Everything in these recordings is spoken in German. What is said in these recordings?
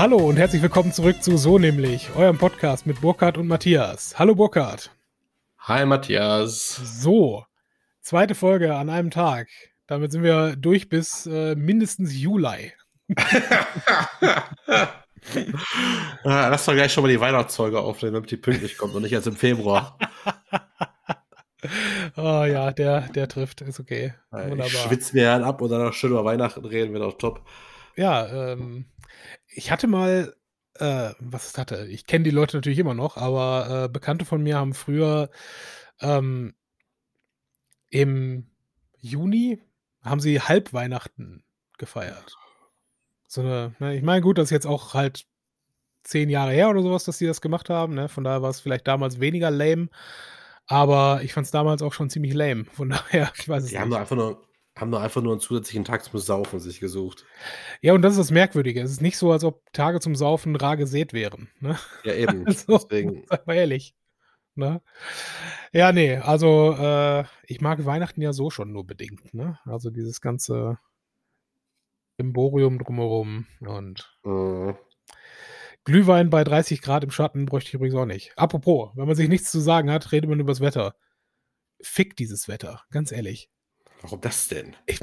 Hallo und herzlich willkommen zurück zu So nämlich, eurem Podcast mit Burkhard und Matthias. Hallo Burkhard. Hi Matthias. So, zweite Folge an einem Tag. Damit sind wir durch bis äh, mindestens Juli. Ah, lass doch gleich schon mal die Weihnachtsfolge aufnehmen, damit die pünktlich kommt und nicht erst im Februar. oh ja, der, der trifft, ist okay. Wunderbar. Ich schwitze mir halt ab und dann noch schön über Weihnachten reden wir doch top. Ja, ähm, ich hatte mal, äh, was hatte, ich kenne die Leute natürlich immer noch, aber äh, Bekannte von mir haben früher ähm, im Juni haben sie Halbweihnachten gefeiert. So eine, ne, ich meine, gut, das ist jetzt auch halt zehn Jahre her oder sowas, dass sie das gemacht haben. Ne? Von daher war es vielleicht damals weniger lame. Aber ich fand es damals auch schon ziemlich lame. Von daher, ich weiß es die nicht. Haben nur einfach nur, haben nur einfach nur einen zusätzlichen Tag zum Saufen sich gesucht. Ja, und das ist das Merkwürdige. Es ist nicht so, als ob Tage zum Saufen rar gesät wären. Ne? Ja, eben. Also, Deswegen. Sag mal ehrlich. Ne? Ja, nee, also äh, ich mag Weihnachten ja so schon nur bedingt. Ne? Also dieses ganze Emborium drumherum und mhm. Glühwein bei 30 Grad im Schatten bräuchte ich übrigens auch nicht. Apropos, wenn man sich nichts zu sagen hat, redet man über das Wetter. Fick dieses Wetter, ganz ehrlich. Warum das denn? Ich,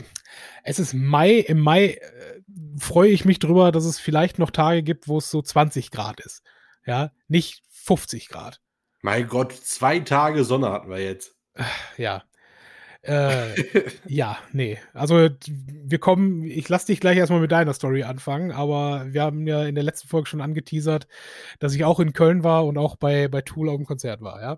es ist Mai. Im Mai äh, freue ich mich drüber, dass es vielleicht noch Tage gibt, wo es so 20 Grad ist. Ja, nicht 50 Grad. Mein Gott, zwei Tage Sonne hatten wir jetzt. Ja. Äh, ja, nee. Also wir kommen, ich lasse dich gleich erstmal mit deiner Story anfangen, aber wir haben ja in der letzten Folge schon angeteasert, dass ich auch in Köln war und auch bei, bei Tool auf dem Konzert war, ja.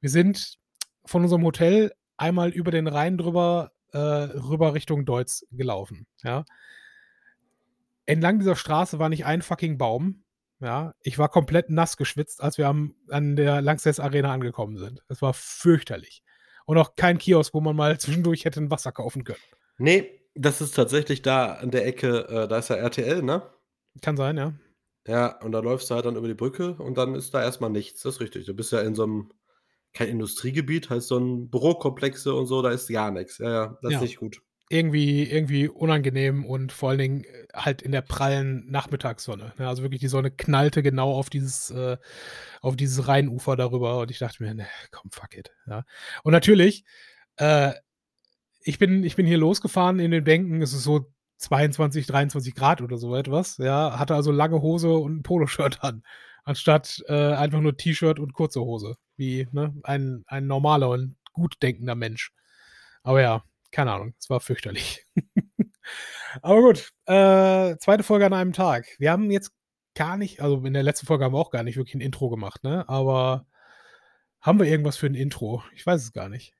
Wir sind von unserem Hotel einmal über den Rhein drüber, äh, rüber Richtung Deutz gelaufen, ja. Entlang dieser Straße war nicht ein fucking Baum, ja. Ich war komplett nass geschwitzt, als wir am, an der Langsess Arena angekommen sind. Es war fürchterlich und auch kein Kiosk, wo man mal zwischendurch hätte ein Wasser kaufen können. Nee, das ist tatsächlich da an der Ecke, äh, da ist ja RTL, ne? Kann sein, ja. Ja, und da läufst du halt dann über die Brücke und dann ist da erstmal nichts. Das ist richtig. Du bist ja in so einem, kein Industriegebiet, heißt so ein Bürokomplexe und so, da ist gar nichts. Ja, ja, das ja. ist nicht gut irgendwie, irgendwie unangenehm und vor allen Dingen äh, halt in der prallen Nachmittagssonne. Ne? Also wirklich die Sonne knallte genau auf dieses, äh, auf dieses Rheinufer darüber und ich dachte mir, ne, komm, fuck it. Ja? Und natürlich, äh, ich bin, ich bin hier losgefahren in den Bänken, es ist so 22, 23 Grad oder so etwas, ja, hatte also lange Hose und ein Poloshirt an, anstatt äh, einfach nur T-Shirt und kurze Hose, wie ne, ein, ein normaler und gut denkender Mensch. Aber ja, keine Ahnung, es war fürchterlich. Aber gut, äh, zweite Folge an einem Tag. Wir haben jetzt gar nicht, also in der letzten Folge haben wir auch gar nicht wirklich ein Intro gemacht, ne? Aber haben wir irgendwas für ein Intro? Ich weiß es gar nicht.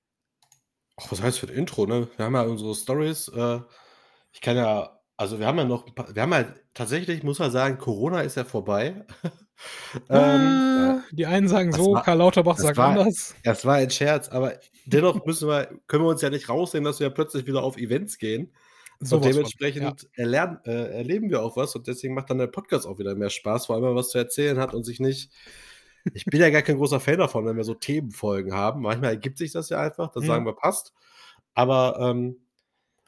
Ach, was heißt für ein Intro, ne? Wir haben ja unsere Stories. Äh, ich kann ja, also wir haben ja noch, wir haben ja tatsächlich, muss man sagen, Corona ist ja vorbei. ähm, äh, die einen sagen so, war, Karl Lauterbach sagt war, anders. Das war ein Scherz, aber dennoch müssen wir, können wir uns ja nicht rausnehmen, dass wir ja plötzlich wieder auf Events gehen. So und dementsprechend von, ja. erlernen, äh, erleben wir auch was und deswegen macht dann der Podcast auch wieder mehr Spaß, vor allem wenn man was zu erzählen hat und sich nicht. Ich bin ja gar kein großer Fan davon, wenn wir so Themenfolgen haben. Manchmal ergibt sich das ja einfach, das mhm. sagen wir passt. Aber ähm,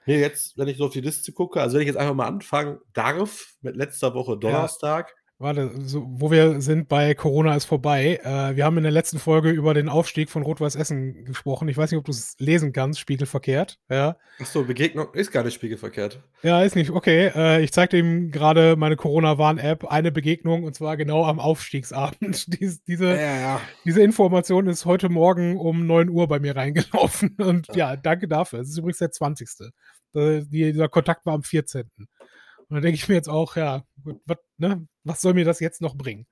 nee, jetzt, wenn ich so auf die Liste gucke, also wenn ich jetzt einfach mal anfangen darf mit letzter Woche Donnerstag, Warte, so, wo wir sind bei Corona ist vorbei. Äh, wir haben in der letzten Folge über den Aufstieg von Rot-Weiß Essen gesprochen. Ich weiß nicht, ob du es lesen kannst, spiegelverkehrt. Ja. Achso, Begegnung ist gar nicht spiegelverkehrt. Ja, ist nicht. Okay, äh, ich zeigte ihm gerade meine Corona-Warn-App, eine Begegnung und zwar genau am Aufstiegsabend. Dies, diese, ja, ja. diese Information ist heute Morgen um 9 Uhr bei mir reingelaufen. Und ja, danke dafür. Es ist übrigens der 20. Äh, dieser Kontakt war am 14. Und da denke ich mir jetzt auch, ja, gut, wat, ne, was soll mir das jetzt noch bringen?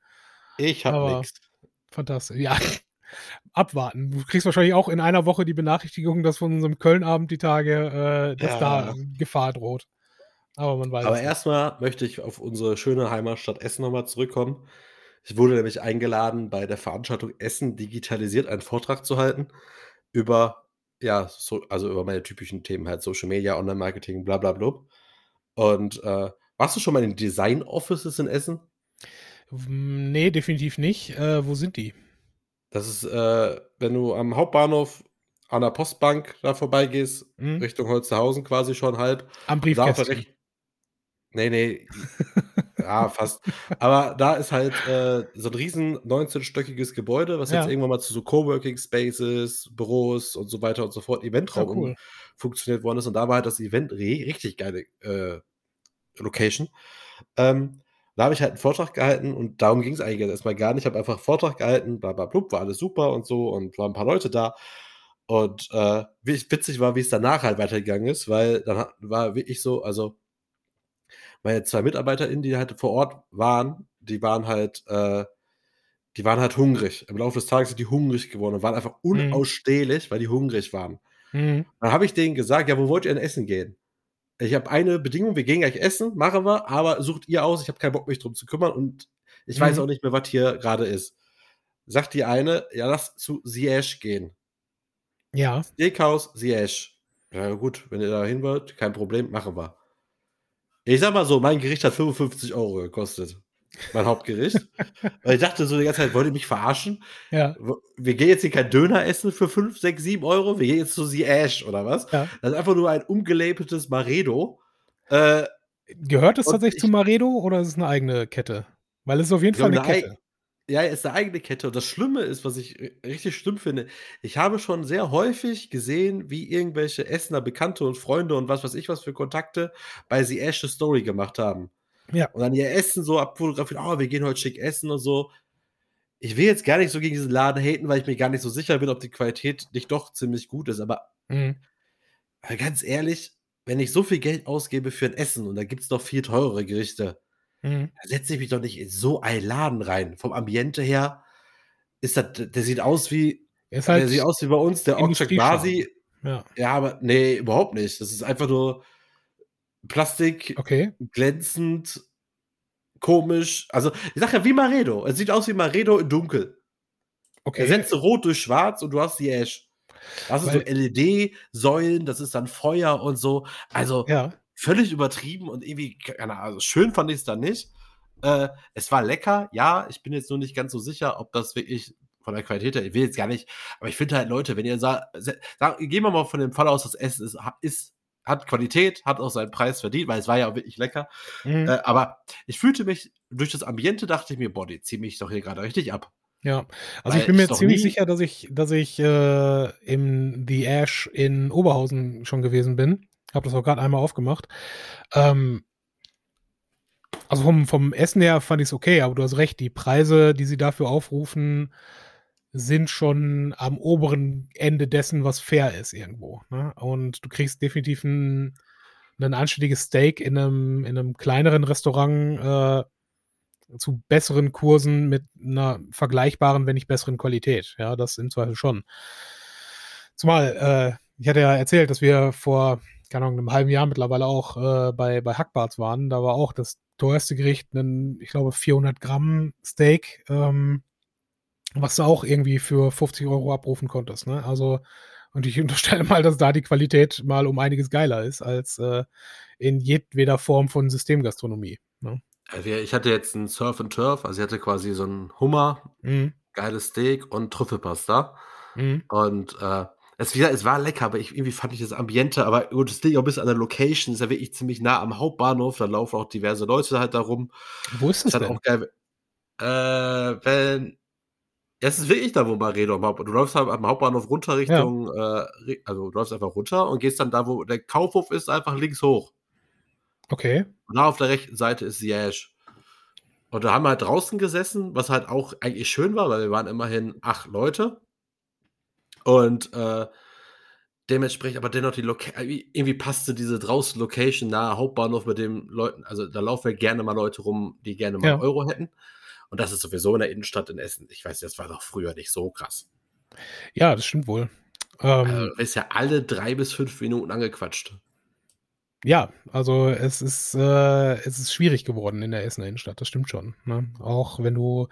Ich habe nichts. Fantastisch. Ja, abwarten. Du kriegst wahrscheinlich auch in einer Woche die Benachrichtigung, dass von unserem Köln-Abend die Tage, äh, dass ja. da Gefahr droht. Aber man weiß. Aber erstmal möchte ich auf unsere schöne Heimatstadt Essen nochmal zurückkommen. Ich wurde nämlich eingeladen, bei der Veranstaltung Essen digitalisiert einen Vortrag zu halten über, ja, so, also über meine typischen Themen, halt Social Media, Online-Marketing, bla bla bla. Und äh, warst du schon mal in den Design Offices in Essen? Nee, definitiv nicht. Äh, wo sind die? Das ist, äh, wenn du am Hauptbahnhof an der Postbank da vorbeigehst, mhm. Richtung Holsterhausen quasi schon halb. Am Briefkästchen. Nee, nee. Ja, fast. Aber da ist halt äh, so ein riesen 19-stöckiges Gebäude, was ja. jetzt irgendwann mal zu so Coworking Spaces, Büros und so weiter und so fort, Eventraum ja, cool. funktioniert worden ist. Und da war halt das Event richtig geile äh, Location. Ähm, da habe ich halt einen Vortrag gehalten und darum ging es eigentlich erstmal gar nicht. Ich habe einfach einen Vortrag gehalten, bla bla blub, war alles super und so und waren ein paar Leute da. Und äh, witzig war, wie es danach halt weitergegangen ist, weil dann war wirklich so, also meine zwei MitarbeiterInnen, die halt vor Ort waren, die waren halt, äh, die waren halt hungrig. Im Laufe des Tages sind die hungrig geworden und waren einfach mhm. unausstehlich, mhm. weil die hungrig waren. Mhm. Dann habe ich denen gesagt, ja, wo wollt ihr denn essen gehen? Ich habe eine Bedingung, wir gehen gleich essen, machen wir, aber sucht ihr aus, ich habe keinen Bock, mich drum zu kümmern und ich mhm. weiß auch nicht mehr, was hier gerade ist. Sagt die eine, ja, lass zu Siesch gehen. Ja. Steakhouse Siesch. Ja, gut, wenn ihr da hin wollt, kein Problem, machen wir. Ich sag mal so, mein Gericht hat 55 Euro gekostet. Mein Hauptgericht. Weil ich dachte so die ganze Zeit, wollt ihr mich verarschen? Ja. Wir gehen jetzt hier kein Döner essen für 5, 6, 7 Euro. Wir gehen jetzt zu The Ash oder was? Ja. Das ist einfach nur ein umgelabeltes Maredo. Äh, Gehört es tatsächlich ich, zu Maredo oder ist es eine eigene Kette? Weil es ist auf jeden Fall eine, eine Kette. Ja, ist eine eigene Kette. Und das Schlimme ist, was ich richtig schlimm finde, ich habe schon sehr häufig gesehen, wie irgendwelche Essener Bekannte und Freunde und was weiß ich was für Kontakte bei The Ash Story gemacht haben. Ja. Und dann ihr Essen so abfotografiert, oh, wir gehen heute schick essen und so. Ich will jetzt gar nicht so gegen diesen Laden haten, weil ich mir gar nicht so sicher bin, ob die Qualität nicht doch ziemlich gut ist. Aber mhm. ganz ehrlich, wenn ich so viel Geld ausgebe für ein Essen und da gibt es noch viel teurere Gerichte, Mhm. Da setze ich mich doch nicht in so einen Laden rein. Vom Ambiente her ist das, der sieht aus wie, halt der sieht aus wie bei uns, der Okchak Basi. Ja. ja, aber nee, überhaupt nicht. Das ist einfach nur Plastik, okay. glänzend, komisch. Also, ich sag ja wie Maredo. Es sieht aus wie Maredo in dunkel. Okay. Er setzt rot durch schwarz und du hast die Ash. Das sind so LED-Säulen, das ist dann Feuer und so. Also, ja völlig übertrieben und irgendwie, keine Ahnung, also schön fand ich es dann nicht. Äh, es war lecker, ja, ich bin jetzt nur nicht ganz so sicher, ob das wirklich von der Qualität her, ich will jetzt gar nicht, aber ich finde halt, Leute, wenn ihr sagt, sag, gehen wir mal von dem Fall aus, das Essen ist, ist hat Qualität, hat auch seinen Preis verdient, weil es war ja auch wirklich lecker. Mhm. Äh, aber ich fühlte mich durch das Ambiente, dachte ich mir, boah, die ziehe mich doch hier gerade richtig ab. Ja, also weil ich bin mir ziemlich sicher, dass ich, dass ich äh, im The Ash in Oberhausen schon gewesen bin. Habe das auch gerade einmal aufgemacht. Ähm, also vom, vom Essen her fand ich es okay, aber du hast recht, die Preise, die sie dafür aufrufen, sind schon am oberen Ende dessen, was fair ist irgendwo. Ne? Und du kriegst definitiv ein, ein anständiges Steak in einem, in einem kleineren Restaurant äh, zu besseren Kursen mit einer vergleichbaren, wenn nicht besseren Qualität. Ja, das im Zweifel schon. Zumal, äh, ich hatte ja erzählt, dass wir vor keine Ahnung, einem halben Jahr mittlerweile auch äh, bei, bei Hackbarts waren. Da war auch das teuerste Gericht, ein, ich glaube, 400 Gramm Steak, ähm, was du auch irgendwie für 50 Euro abrufen konntest. Ne? Also, und ich unterstelle mal, dass da die Qualität mal um einiges geiler ist als äh, in jedweder Form von Systemgastronomie. Ne? Also ich hatte jetzt ein Surf and Turf, also ich hatte quasi so ein Hummer, mhm. geiles Steak und Trüffelpasta. Mhm. Und äh, es, wieder, es war lecker, aber ich, irgendwie fand ich das Ambiente, aber gut, das liegt auch ein bisschen an der Location, ist ja wirklich ziemlich nah am Hauptbahnhof, da laufen auch diverse Leute halt da rum. Wo ist das, das denn? Auch geil, äh, wenn, es ist wirklich da, wo Maredo am Hauptbahnhof, du läufst halt am Hauptbahnhof runter Richtung, ja. äh, also du läufst einfach runter und gehst dann da, wo der Kaufhof ist, einfach links hoch. Okay. Und da auf der rechten Seite ist Siege. Und da haben wir halt draußen gesessen, was halt auch eigentlich schön war, weil wir waren immerhin acht Leute. Und äh, dementsprechend, aber dennoch die Location, äh, irgendwie passte diese draußen Location nahe Hauptbahnhof mit den Leuten, also da laufen ja gerne mal Leute rum, die gerne mal ja. Euro hätten. Und das ist sowieso in der Innenstadt in Essen. Ich weiß, das war doch früher nicht so krass. Ja, das stimmt wohl. Ähm, also, ist ja alle drei bis fünf Minuten angequatscht. Ja, also es ist, äh, es ist schwierig geworden in der Essener Innenstadt, das stimmt schon. Ne? Auch wenn du,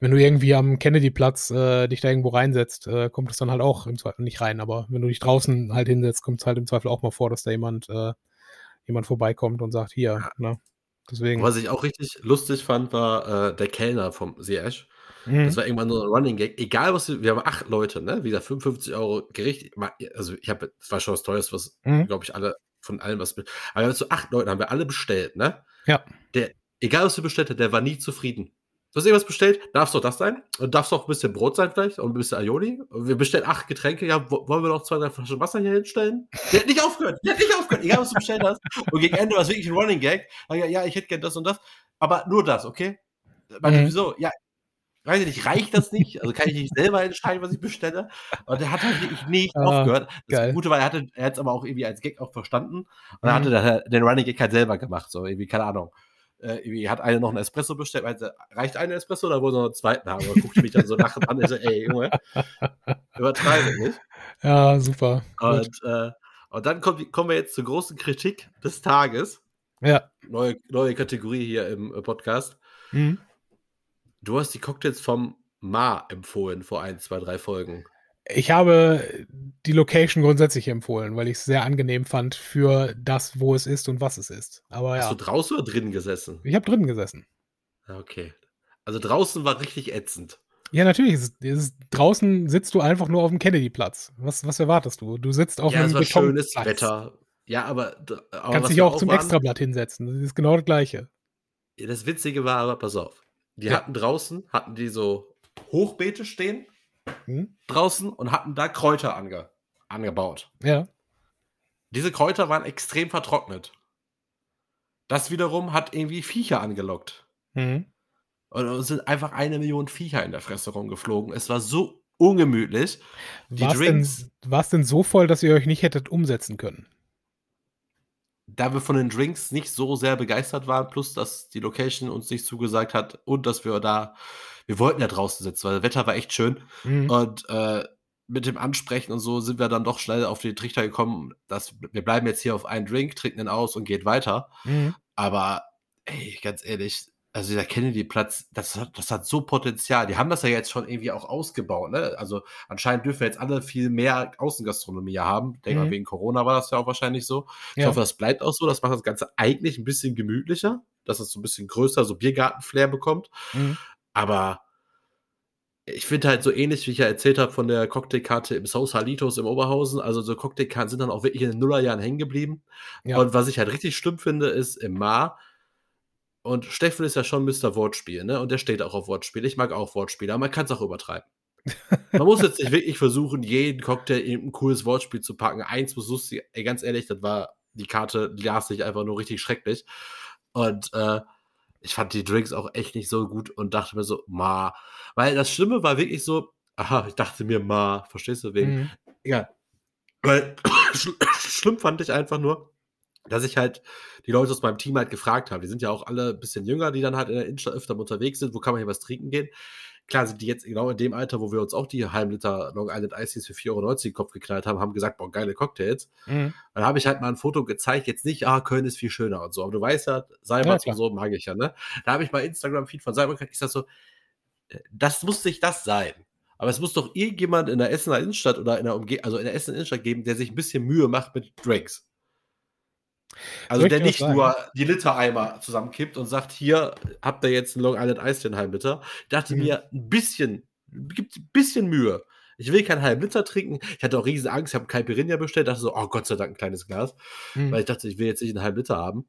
wenn du irgendwie am Kennedy-Platz äh, dich da irgendwo reinsetzt, äh, kommt es dann halt auch im Zweifel nicht rein. Aber wenn du dich draußen halt hinsetzt, kommt es halt im Zweifel auch mal vor, dass da jemand, äh, jemand vorbeikommt und sagt, hier, ja. ne? Deswegen. Was ich auch richtig lustig fand, war äh, der Kellner vom Siesch. Mhm. Das war irgendwann nur ein Running Gag. Egal was wir, wir haben acht Leute, ne? Wie gesagt, 55 Euro Gericht. Also ich habe, das war schon das teuerste, was, mhm. glaube ich, alle von allem was. Aber wir haben so acht Leute, haben wir alle bestellt, ne? Ja. Der, egal was du bestellt hast, der war nie zufrieden. Du hast irgendwas bestellt, darfst doch das sein? Und darfst doch ein bisschen Brot sein vielleicht und ein bisschen Aioli. Wir bestellen acht Getränke, ja, wollen wir noch zwei, drei Flaschen Wasser hier hinstellen? Der hat nicht aufgehört, der hat nicht aufgehört, egal was du bestellt hast. Und gegen Ende war es wirklich ein Running Gag. Ja, ja, ich hätte gern das und das, aber nur das, okay? Mhm. Wieso? Ja, weiß ich nicht, reicht das nicht? Also kann ich nicht selber entscheiden, was ich bestelle? Und der hat halt wirklich nicht ah, aufgehört. Das geil. Gute war, er, hatte, er hat es aber auch irgendwie als Gag auch verstanden. Und mhm. er hatte mhm. den Running Gag halt selber gemacht, so irgendwie, keine Ahnung äh, hat eine noch einen Espresso bestellt, meinte, reicht ein Espresso oder wollen wir noch einen zweiten haben? Und guckt mich dann so lachend an, ich so, ey, Junge, übertreibe nicht. Ja, super. Und, äh, und dann kommt, kommen wir jetzt zur großen Kritik des Tages. Ja. Neue, neue Kategorie hier im äh, Podcast. Mhm. Du hast die Cocktails vom Ma empfohlen vor ein, zwei, drei Folgen. Ich habe die Location grundsätzlich empfohlen, weil ich es sehr angenehm fand für das, wo es ist und was es ist. Aber Hast ja. du draußen oder drinnen gesessen? Ich habe drinnen gesessen. Okay. Also draußen war richtig ätzend. Ja, natürlich. Ist, ist, draußen sitzt du einfach nur auf dem Kennedy-Platz. Was, was erwartest du? Du sitzt auf ja, einem es war schönes Wetter. Ja, aber. aber Kannst dich auch zum waren, Extrablatt hinsetzen. Das ist genau das Gleiche. Das Witzige war aber, pass auf. Die ja. hatten draußen, hatten die so Hochbeete stehen hm? draußen und hatten da Kräuter ange angebaut. Ja. Diese Kräuter waren extrem vertrocknet. Das wiederum hat irgendwie Viecher angelockt. Mhm. Und es sind einfach eine Million Viecher in der Fresse rumgeflogen. Es war so ungemütlich. War es denn, denn so voll, dass ihr euch nicht hättet umsetzen können? Da wir von den Drinks nicht so sehr begeistert waren, plus dass die Location uns nicht zugesagt hat und dass wir da wir wollten ja draußen sitzen, weil das Wetter war echt schön. Mhm. Und äh, mit dem Ansprechen und so sind wir dann doch schnell auf den Trichter gekommen, dass wir bleiben jetzt hier auf einen Drink, trinken den aus und geht weiter. Mhm. Aber ey, ganz ehrlich, also dieser Kennedy-Platz, das hat, das hat so Potenzial. Die haben das ja jetzt schon irgendwie auch ausgebaut. Ne? Also anscheinend dürfen wir jetzt alle viel mehr Außengastronomie haben. Denk mhm. mal, wegen Corona war das ja auch wahrscheinlich so. Ich ja. hoffe, das bleibt auch so. Das macht das Ganze eigentlich ein bisschen gemütlicher, dass es so ein bisschen größer, so Biergarten-Flair bekommt. Mhm. Aber ich finde halt so ähnlich, wie ich ja erzählt habe von der Cocktailkarte im Sausalitos im Oberhausen. Also so Cocktailkarten sind dann auch wirklich in den Nullerjahren hängen geblieben. Ja. Und was ich halt richtig schlimm finde, ist im Mar. Und Steffen ist ja schon Mr. Wortspiel, ne? Und der steht auch auf Wortspiel. Ich mag auch Wortspiele, aber man kann es auch übertreiben. Man muss jetzt nicht wirklich versuchen, jeden Cocktail in ein cooles Wortspiel zu packen. Eins muss lustig, ey, ganz ehrlich, das war die Karte, die las sich einfach nur richtig schrecklich. Und äh, ich fand die Drinks auch echt nicht so gut und dachte mir so, ma. Weil das Schlimme war wirklich so, aha, ich dachte mir, ma, verstehst du, wegen. Mhm. Ja. Weil schlimm fand ich einfach nur, dass ich halt die Leute aus meinem Team halt gefragt habe. Die sind ja auch alle ein bisschen jünger, die dann halt in der Innenstadt öfter unterwegs sind. Wo kann man hier was trinken gehen? Klar sind die jetzt genau in dem Alter, wo wir uns auch die halben Liter Long Island Ices für 4,90 Euro den Kopf geknallt haben, haben gesagt, boah, geile Cocktails. Mhm. Dann habe ich halt mal ein Foto gezeigt, jetzt nicht, ah, Köln ist viel schöner und so. Aber du weißt ja, Seibert ja, und so mag ich ja, ne? Da habe ich mal Instagram-Feed von Seibert ich sag so, äh, das muss nicht das sein. Aber es muss doch irgendjemand in der Essener Innenstadt oder in der Umgebung, also in der Essener Innenstadt geben, der sich ein bisschen Mühe macht mit Drinks. Also der nicht nur die Litereimer zusammenkippt und sagt, hier habt ihr jetzt einen Long Island Ice den halben Liter. Ich dachte mhm. mir, ein bisschen, gibt ein bisschen Mühe. Ich will keinen halben Liter trinken. Ich hatte auch riesige Angst, ich habe Caipirinha bestellt, dachte so, oh Gott sei Dank ein kleines Glas. Mhm. Weil ich dachte, ich will jetzt nicht einen halben Liter haben.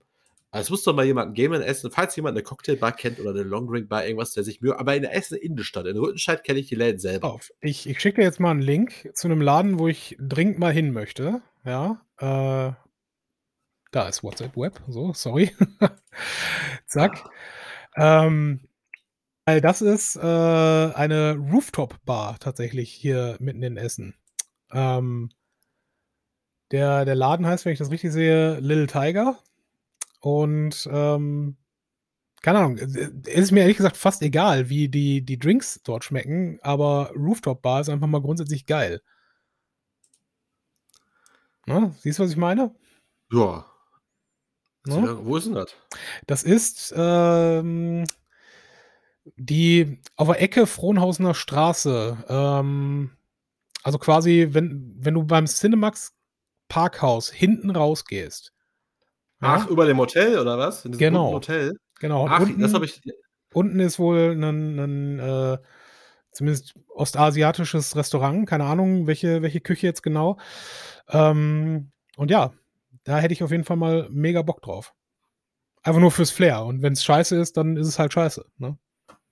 Aber es muss doch mal jemanden geben in Essen, falls jemand eine Cocktailbar kennt oder eine Longdrink-Bar, irgendwas, der sich Mühe. Aber in der Essen Innenstadt, in Rüttenscheid kenne ich die Läden selber. Auf. Ich, ich schicke dir jetzt mal einen Link zu einem Laden, wo ich dringend mal hin möchte. Ja. Äh, da ist WhatsApp Web. So, sorry. Zack. Ähm, weil das ist äh, eine Rooftop-Bar tatsächlich hier mitten in Essen. Ähm, der, der Laden heißt, wenn ich das richtig sehe, Little Tiger. Und ähm, keine Ahnung, es ist mir ehrlich gesagt fast egal, wie die, die Drinks dort schmecken, aber Rooftop Bar ist einfach mal grundsätzlich geil. Na, siehst du, was ich meine? Ja, Ne? Wo ist denn das? Das ist ähm, die auf der Ecke Frohnhausener Straße. Ähm, also quasi, wenn, wenn du beim Cinemax Parkhaus hinten rausgehst. Ach, ja? über dem Hotel oder was? genau. Hotel? Genau. Ach, unten, das habe ich. Unten ist wohl ein, ein äh, zumindest ostasiatisches Restaurant. Keine Ahnung, welche, welche Küche jetzt genau. Ähm, und ja, da hätte ich auf jeden Fall mal mega Bock drauf. Einfach nur fürs Flair. Und wenn es scheiße ist, dann ist es halt scheiße. Ne?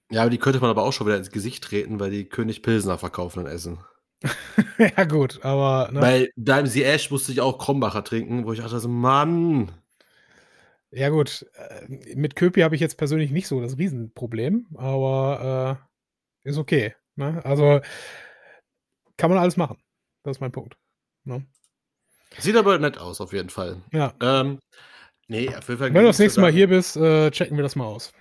Ja, aber die könnte man aber auch schon wieder ins Gesicht treten, weil die König Pilsner verkaufen und essen. ja, gut, aber. Ne? Bei Daim Sie Ash musste ich auch Krombacher trinken, wo ich dachte, so, Mann. Ja, gut. Äh, mit Köpi habe ich jetzt persönlich nicht so das Riesenproblem, aber äh, ist okay. Ne? Also kann man alles machen. Das ist mein Punkt. Ne? Sieht aber nett aus, auf jeden Fall. Ja. Ähm, nee, auf jeden Fall. Wenn du das nächste Mal hier bist, äh, checken wir das mal aus.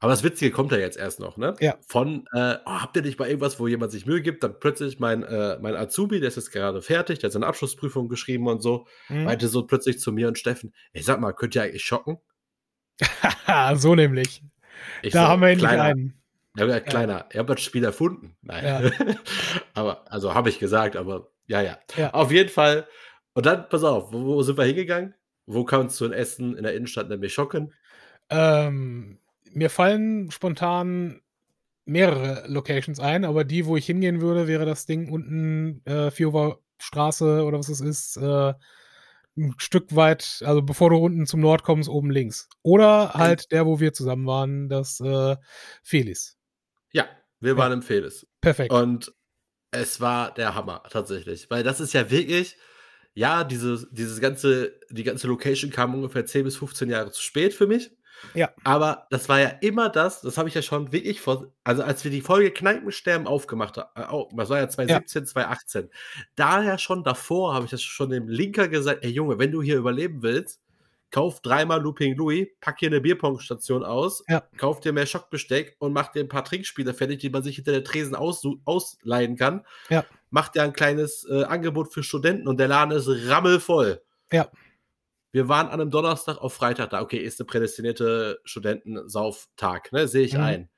Aber das Witzige kommt ja jetzt erst noch, ne? Ja. Von, äh, oh, habt ihr nicht mal irgendwas, wo jemand sich Mühe gibt, dann plötzlich mein, äh, mein Azubi, der ist jetzt gerade fertig, der hat seine Abschlussprüfung geschrieben und so, mhm. meinte so plötzlich zu mir und Steffen, ich sag mal, könnt ihr eigentlich schocken? so nämlich. Ich da so, haben wir endlich kleiner, einen. Ja, kleiner, ja. ihr habt das Spiel erfunden. Nein. Ja. aber, also habe ich gesagt, aber ja, ja, ja. Auf jeden Fall. Und dann, pass auf, wo, wo sind wir hingegangen? Wo kannst du in Essen in der Innenstadt nämlich schocken? Ähm, mir fallen spontan mehrere Locations ein, aber die, wo ich hingehen würde, wäre das Ding unten äh, Vierhofer Straße oder was es ist, äh, ein Stück weit, also bevor du unten zum Nord kommst, oben links. Oder halt der, wo wir zusammen waren, das äh, Felis. Ja, wir waren im Felis. Perfekt. Und es war der Hammer, tatsächlich. Weil das ist ja wirklich, ja, diese, dieses ganze, die ganze Location kam ungefähr 10 bis 15 Jahre zu spät für mich. Ja. Aber das war ja immer das, das habe ich ja schon wirklich vor, also als wir die Folge Kneipensterben aufgemacht haben, äh, das war ja 2017, ja. 2018, daher schon davor habe ich das schon dem Linker gesagt, ey Junge, wenn du hier überleben willst, kauf dreimal Looping Louis, pack hier eine Bierpongstation aus, ja. kauf dir mehr Schockbesteck und mach dir ein paar Trinkspiele fertig, die man sich hinter der Tresen aus, ausleihen kann. Ja. Mach dir ein kleines äh, Angebot für Studenten und der Laden ist rammelvoll. Ja. Wir waren an einem Donnerstag auf Freitag da. Okay, ist eine prädestinierte Studentensauftag, ne? Sehe ich mhm. ein.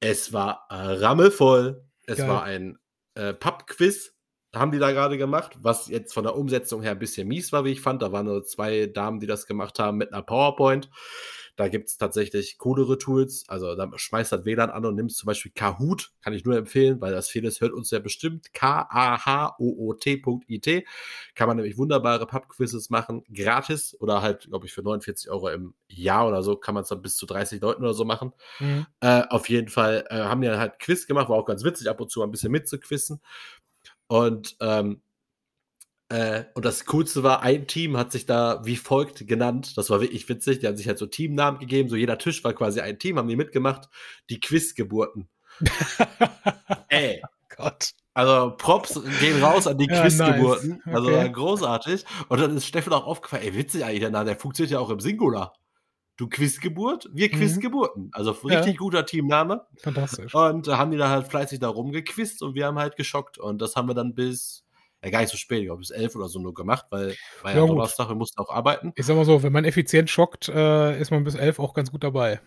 Es war äh, rammelvoll. Es Geil. war ein äh, Pub-Quiz haben die da gerade gemacht, was jetzt von der Umsetzung her ein bisschen mies war, wie ich fand. Da waren nur zwei Damen, die das gemacht haben mit einer PowerPoint. Da gibt es tatsächlich coolere Tools. Also da schmeißt das WLAN an und nimmst zum Beispiel Kahoot, kann ich nur empfehlen, weil das vieles hört uns ja bestimmt. K-A-H-O-O-T.it. Kann man nämlich wunderbare Pub-Quizzes machen, gratis oder halt, glaube ich, für 49 Euro im Jahr oder so kann man es dann bis zu 30 Leuten oder so machen. Mhm. Äh, auf jeden Fall äh, haben die halt Quiz gemacht, war auch ganz witzig, ab und zu ein bisschen mitzuquissen. Und, ähm, äh, und das Coolste war, ein Team hat sich da wie folgt genannt. Das war wirklich witzig. Die haben sich halt so Teamnamen gegeben. So jeder Tisch war quasi ein Team, haben die mitgemacht. Die Quizgeburten. Ey. Gott. Also Props gehen raus an die ja, Quizgeburten. Nice. Also, okay. Also großartig. Und dann ist Steffen auch aufgefallen, ey, witzig eigentlich, der Name, der funktioniert ja auch im Singular. Du Quizgeburt, wir mhm. Quizgeburten. Also richtig ja. guter Teamname. Fantastisch. Und haben die da halt fleißig da rumgequizt und wir haben halt geschockt. Und das haben wir dann bis, ja gar nicht so spät, ich glaube bis elf oder so nur gemacht, weil war ja, ja Donnerstag, wir mussten auch arbeiten. Ich sag mal so, wenn man effizient schockt, äh, ist man bis elf auch ganz gut dabei.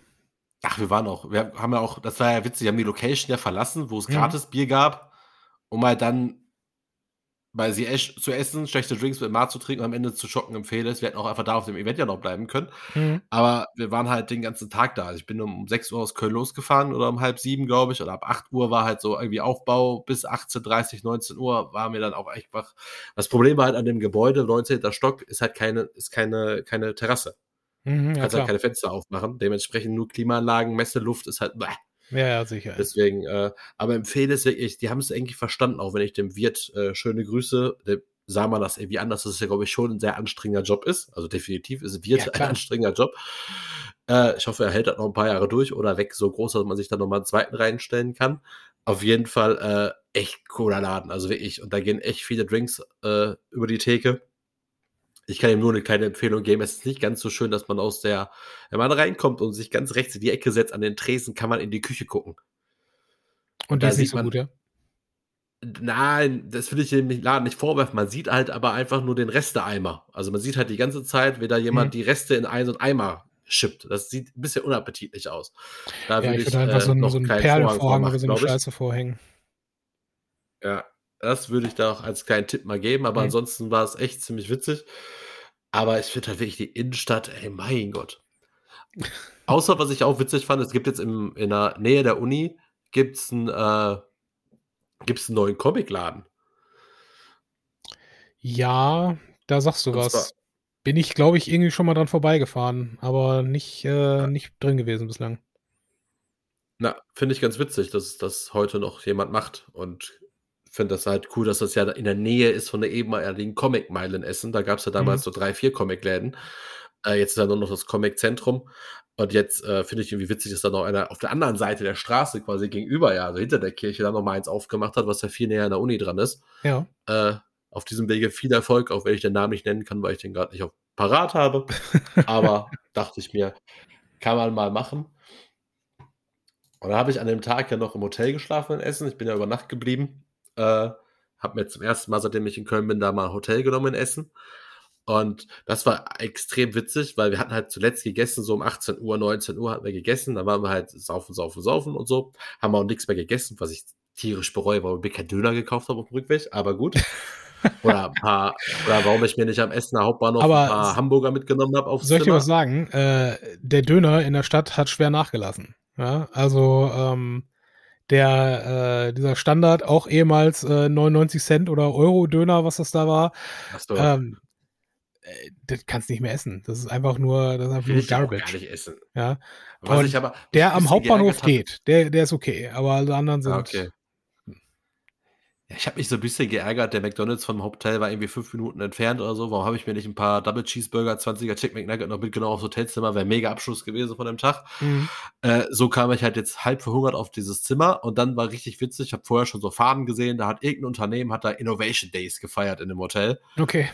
Ach, wir waren auch, wir haben ja auch, das war ja witzig, wir haben die Location ja verlassen, wo es mhm. gratis Bier gab, um halt dann weil sie zu essen, schlechte Drinks mit Mar zu trinken und am Ende zu schocken empfehle. Wir hätten auch einfach da auf dem Event ja noch bleiben können. Mhm. Aber wir waren halt den ganzen Tag da. Also ich bin um 6 Uhr aus Köln losgefahren oder um halb sieben, glaube ich. Oder ab 8 Uhr war halt so irgendwie Aufbau. Bis 18.30, 19 Uhr war mir dann auch einfach. Das Problem war halt an dem Gebäude, 19. Stock, ist halt keine, ist keine, keine Terrasse. Mhm, ja, kannst halt keine Fenster aufmachen. Dementsprechend nur Klimaanlagen, Messeluft ist halt. Bäh. Ja, ja, sicher. Deswegen, äh, aber empfehle es wirklich, die haben es irgendwie verstanden, auch wenn ich dem Wirt äh, schöne Grüße, der sah man das irgendwie anders, dass es ja, glaube ich, schon ein sehr anstrengender Job ist. Also definitiv ist Wirt ja, ein anstrengender Job. Äh, ich hoffe, er hält das noch ein paar Jahre durch oder weg so groß, dass man sich da nochmal einen zweiten reinstellen kann. Auf jeden Fall äh, echt cooler Laden, also wirklich. Und da gehen echt viele Drinks äh, über die Theke. Ich kann ihm nur eine kleine Empfehlung geben. Es ist nicht ganz so schön, dass man aus der, wenn man reinkommt und sich ganz rechts in die Ecke setzt an den Tresen, kann man in die Küche gucken. Und da ist nicht so man, gut, ja? Nein, das will ich dem Laden nicht vorwerfen. Man sieht halt aber einfach nur den Resteeimer. Also man sieht halt die ganze Zeit, wie da jemand mhm. die Reste in einen und Eimer schippt. Das sieht ein bisschen unappetitlich aus. Da ja, ich würde einfach äh, so, einen, so einen Perlenvorhang oder so eine Scheiße vorhängen. Ja, das würde ich da auch als kleinen Tipp mal geben, aber mhm. ansonsten war es echt ziemlich witzig. Aber ich finde halt wirklich die Innenstadt, ey, mein Gott. Außer, was ich auch witzig fand, es gibt jetzt im, in der Nähe der Uni gibt's ein, äh, gibt's einen neuen Comicladen. Ja, da sagst du Und was. Zwar, bin ich, glaube ich, irgendwie schon mal dran vorbeigefahren, aber nicht, äh, nicht drin gewesen bislang. Na, finde ich ganz witzig, dass das heute noch jemand macht und finde das halt cool, dass das ja in der Nähe ist von der ehemaligen Comic-Meile in Essen. Da gab es ja damals mhm. so drei, vier Comic-Läden. Äh, jetzt ist ja nur noch das Comic-Zentrum. Und jetzt äh, finde ich irgendwie witzig, dass da noch einer auf der anderen Seite der Straße quasi gegenüber, ja, also hinter der Kirche, da noch mal eins aufgemacht hat, was ja viel näher an der Uni dran ist. Ja. Äh, auf diesem Wege viel Erfolg, auch wenn ich den Namen nicht nennen kann, weil ich den gerade nicht auf parat habe. Aber dachte ich mir, kann man mal machen. Und da habe ich an dem Tag ja noch im Hotel geschlafen in Essen. Ich bin ja über Nacht geblieben. Äh, habe mir zum ersten Mal, seitdem ich in Köln bin, da mal ein Hotel genommen in Essen. Und das war extrem witzig, weil wir hatten halt zuletzt gegessen, so um 18 Uhr, 19 Uhr hatten wir gegessen. Da waren wir halt saufen, saufen, saufen und so. Haben auch nichts mehr gegessen, was ich tierisch bereue, weil wir kein Döner gekauft haben auf dem Rückweg. Aber gut. Oder ein paar, oder warum ich mir nicht am Essener Hauptbahnhof Aber ein paar Hamburger mitgenommen habe Soll ich dir was sagen? Äh, der Döner in der Stadt hat schwer nachgelassen. Ja, also ähm, der äh, dieser Standard auch ehemals äh, 99 Cent oder Euro Döner, was das da war. Ähm, äh, das kannst du nicht mehr essen. Das ist einfach nur, das ist einfach nur Garbage. Gar nicht essen. Ja. Was Und ich aber Der am Hauptbahnhof geht. Der, der ist okay. Aber alle anderen sind. Ah, okay. Ja, ich habe mich so ein bisschen geärgert. Der McDonalds vom Hotel war irgendwie fünf Minuten entfernt oder so. Warum habe ich mir nicht ein paar Double Cheeseburger, 20er Chicken McNugget noch mitgenommen aufs Hotelzimmer? Wäre mega Abschluss gewesen von dem Tag. Mhm. Äh, so kam ich halt jetzt halb verhungert auf dieses Zimmer und dann war richtig witzig. Ich habe vorher schon so Fahnen gesehen. Da hat irgendein Unternehmen hat da Innovation Days gefeiert in dem Hotel. Okay.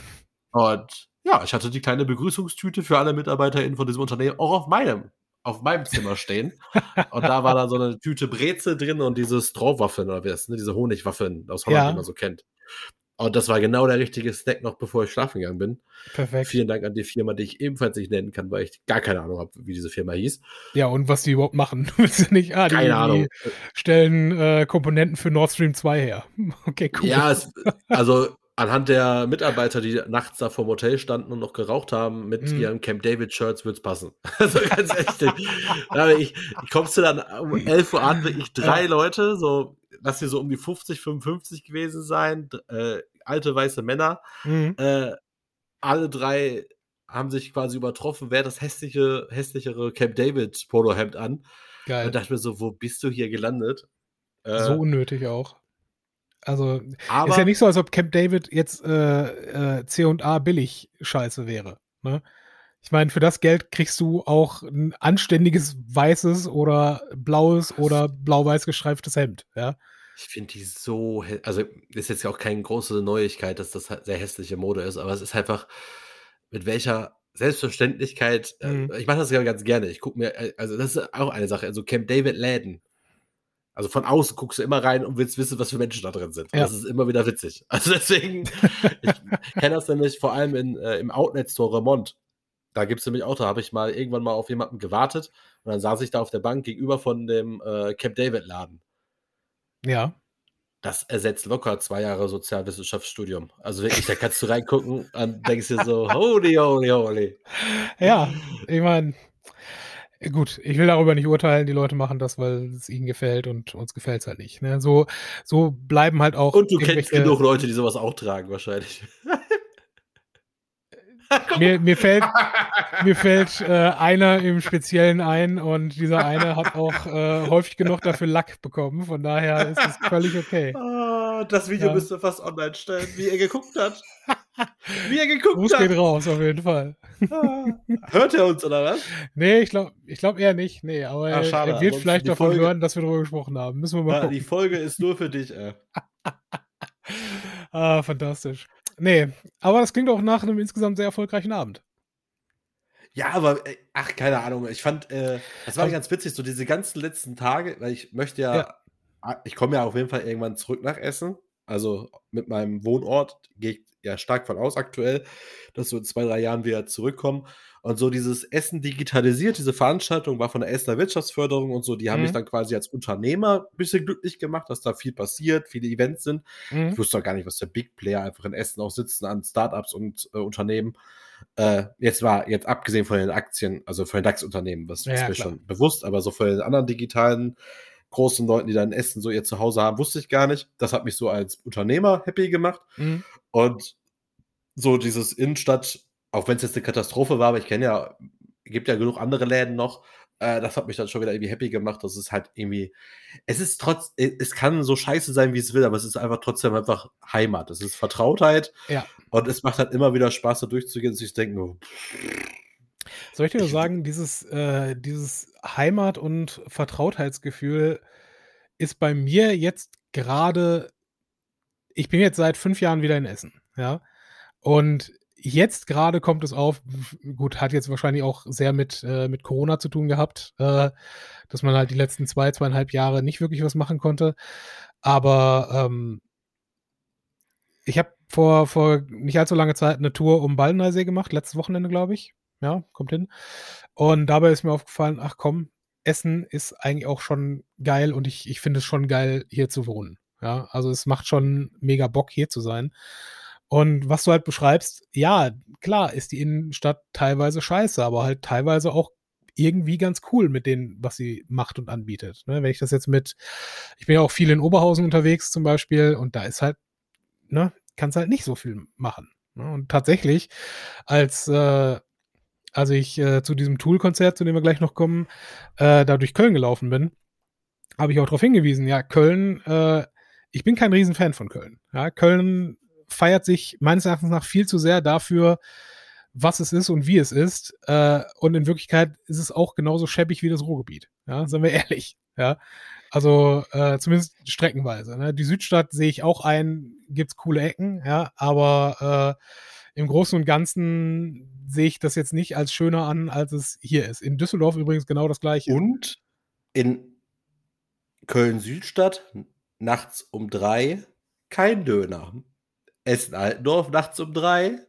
Und ja, ich hatte die kleine Begrüßungstüte für alle MitarbeiterInnen von diesem Unternehmen auch auf meinem, auf meinem Zimmer stehen. und da war dann so eine Tüte Brezel drin und diese Strawwaffeln oder wie das, ne? diese Honigwaffeln aus Holland, Ja. die man so kennt. Und das war genau der richtige Snack noch, bevor ich schlafen gegangen bin. Perfekt. Vielen Dank an die Firma, die ich ebenfalls nicht nennen kann, weil ich gar keine Ahnung habe, wie diese Firma hieß. Ja, und was die überhaupt machen. Willst nicht, ah, die, Keine Ahnung. die stellen äh, Komponenten für Nord Stream 2 her. Okay, cool. Ja, es, also anhand der Mitarbeiter, die nachts da vorm Hotel standen und noch geraucht haben, mit Mhm. ihren Camp David Shirts wird's passen. Also ganz ehrlich, ich, ich kommst du dann um 11 Uhr an, wirklich drei Leute, so, lass sie so um die 50, 55 gewesen sein, äh, alte weiße Männer, Mhm. äh, alle drei haben sich quasi übertroffen, wer das hässliche, hässlichere Camp David Polohemd an. Geil. Und dachte mir so, wo bist du hier gelandet? Äh, so unnötig auch. Also, aber ist ja nicht so, als ob Camp David jetzt äh, äh, C&A billig scheiße wäre. Ne? Ich meine, für das Geld kriegst du auch ein anständiges weißes oder blaues oder blau-weiß gestreiftes Hemd. Ja? Ich finde die so, also ist jetzt ja auch keine große Neuigkeit, dass das halt sehr hässliche Mode ist, aber es ist einfach, mit welcher Selbstverständlichkeit, äh, Mhm. ich mache das ja ganz gerne. Ich gucke mir, äh, also das ist auch eine Sache, also Camp David Läden. Also von außen guckst du immer rein und willst wissen, was für Menschen da drin sind. Ja. Das ist immer wieder witzig. Also deswegen, ich kenne das nämlich vor allem in, äh, im Outlet Store Remont. Da gibt es nämlich auch, da habe ich mal irgendwann mal auf jemanden gewartet und dann saß ich da auf der Bank gegenüber von dem äh, Camp David Laden. Ja. Das ersetzt locker zwei Jahre Sozialwissenschaftsstudium. Also wirklich, da kannst du reingucken und denkst dir so, holy, holy, holy. Ja, ich meine, gut, ich will darüber nicht urteilen. Die Leute machen das, weil es ihnen gefällt und uns gefällt es halt nicht. Ne? So, so bleiben halt auch. Und du kennst genug Leute, die sowas auch tragen, wahrscheinlich. Mir, mir fällt, mir fällt äh, einer im Speziellen ein und dieser eine hat auch äh, häufig genug dafür Lack bekommen. Von daher ist es völlig okay. Ah, das Video Ja. müsst ihr fast online stellen, wie er geguckt hat. Wie er geguckt Gruß geht hat. raus, auf jeden Fall. Ah. Hört er uns, oder was? Nee, ich glaube ich glaub eher nicht. Nee, aber er- schade, er wird vielleicht davon Folge- hören, dass wir darüber gesprochen haben. Müssen wir mal Ja, gucken. die Folge ist nur für dich, ey. Ah, fantastisch. Nee, aber das klingt auch nach einem insgesamt sehr erfolgreichen Abend. Ja, aber äh, ach, keine Ahnung. Ich fand, äh, das war Also- ganz witzig, so diese ganzen letzten Tage, weil ich möchte ja, Ja. ah, ich komme ja auf jeden Fall irgendwann zurück nach Essen. Also mit meinem Wohnort gehe ich ja stark von aus aktuell, dass so in zwei, drei Jahren wieder zurückkommen. Und so dieses Essen digitalisiert, diese Veranstaltung war von der Essener Wirtschaftsförderung und so, die haben Mhm. mich dann quasi als Unternehmer ein bisschen glücklich gemacht, dass da viel passiert, viele Events sind. Ich Mhm. wusste auch gar nicht, was der Big Player einfach in Essen auch sitzen an Startups und äh, Unternehmen. Äh, jetzt war, jetzt abgesehen von den Aktien, also von den DAX-Unternehmen, was Ja, ist mir klar. schon bewusst, aber so von den anderen digitalen großen Leuten, die da in Essen so ihr Zuhause haben, wusste ich gar nicht. Das hat mich so als Unternehmer happy gemacht. Mhm. Und so dieses Innenstadt auch wenn es jetzt eine Katastrophe war, aber ich kenne ja, gibt ja genug andere Läden noch, äh, das hat mich dann schon wieder irgendwie happy gemacht. Das ist halt irgendwie, es ist trotz, es kann so scheiße sein, wie es will, aber es ist einfach trotzdem einfach Heimat. Es ist Vertrautheit. Ja. Und es macht halt immer wieder Spaß, da durchzugehen und sich denken, oh, soll ich dir nur sagen, dieses, äh, dieses Heimat- und Vertrautheitsgefühl ist bei mir jetzt gerade, ich bin jetzt seit fünf Jahren wieder in Essen, ja. Und jetzt gerade kommt es auf, gut, hat jetzt wahrscheinlich auch sehr mit, äh, mit Corona zu tun gehabt, äh, dass man halt die letzten zwei, zweieinhalb Jahre nicht wirklich was machen konnte. Aber ähm, ich habe vor, vor nicht allzu langer Zeit eine Tour um Baldeneysee gemacht, letztes Wochenende, glaube ich. Ja, kommt hin. Und dabei ist mir aufgefallen, ach komm, Essen ist eigentlich auch schon geil und ich, ich finde es schon geil, hier zu wohnen. Ja, also es macht schon mega Bock, hier zu sein. Und was du halt beschreibst, ja, klar ist die Innenstadt teilweise scheiße, aber halt teilweise auch irgendwie ganz cool mit dem, was sie macht und anbietet. Ne? Wenn ich das jetzt mit, ich bin ja auch viel in Oberhausen unterwegs zum Beispiel und da ist halt, ne, kannst halt nicht so viel machen. Ne? Und tatsächlich, als, äh, als ich äh, zu diesem Tool-Konzert, zu dem wir gleich noch kommen, äh, da durch Köln gelaufen bin, habe ich auch darauf hingewiesen, ja, Köln, äh, ich bin kein Riesenfan von Köln. Ja, Köln feiert sich meines Erachtens nach viel zu sehr dafür, was es ist und wie es ist. Äh, und in Wirklichkeit ist es auch genauso schäbig wie das Ruhrgebiet. Ja, seien wir ehrlich. Ja, also äh, zumindest streckenweise. Ne? Die Südstadt sehe ich auch ein, gibt's coole Ecken, ja, aber äh, im Großen und Ganzen sehe ich das jetzt nicht als schöner an, als es hier ist. In Düsseldorf übrigens genau das gleiche. Und in Köln-Südstadt nachts um drei kein Döner. Essen-Altendorf nachts um drei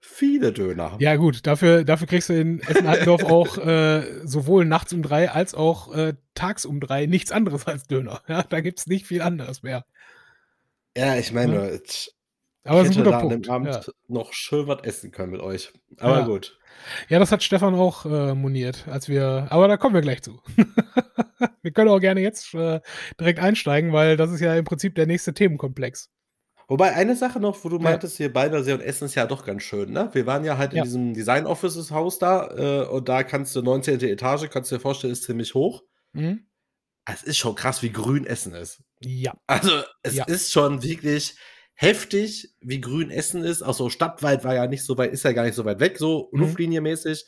viele Döner. Ja, gut, dafür, dafür kriegst du in Essen-Altendorf auch äh, sowohl nachts um drei als auch äh, tags um drei nichts anderes als Döner. Ja, da gibt es nicht viel anderes mehr. Ja, ich meine, ja. Aber ich ist ein guter Punkt. Abend ja. noch schön was essen können mit euch. Aber ja. gut. Ja, das hat Stefan auch äh, moniert, als wir, aber da kommen wir gleich zu. wir können auch gerne jetzt äh, direkt einsteigen, weil das ist ja im Prinzip der nächste Themenkomplex. Wobei eine Sache noch, wo du meintest, hier Baldersee und Essen ist ja doch ganz schön, ne? Wir waren ja halt in diesem Design Offices Haus da äh, und da kannst du 19. Etage, kannst du dir vorstellen, ist ziemlich hoch. Mhm. Es ist schon krass, wie grün Essen ist. Ja. Also, es ja. ist schon wirklich heftig, wie grün Essen ist. Auch so stadtweit war ja nicht so weit, ist ja gar nicht so weit weg, so mhm. luftlinienmäßig.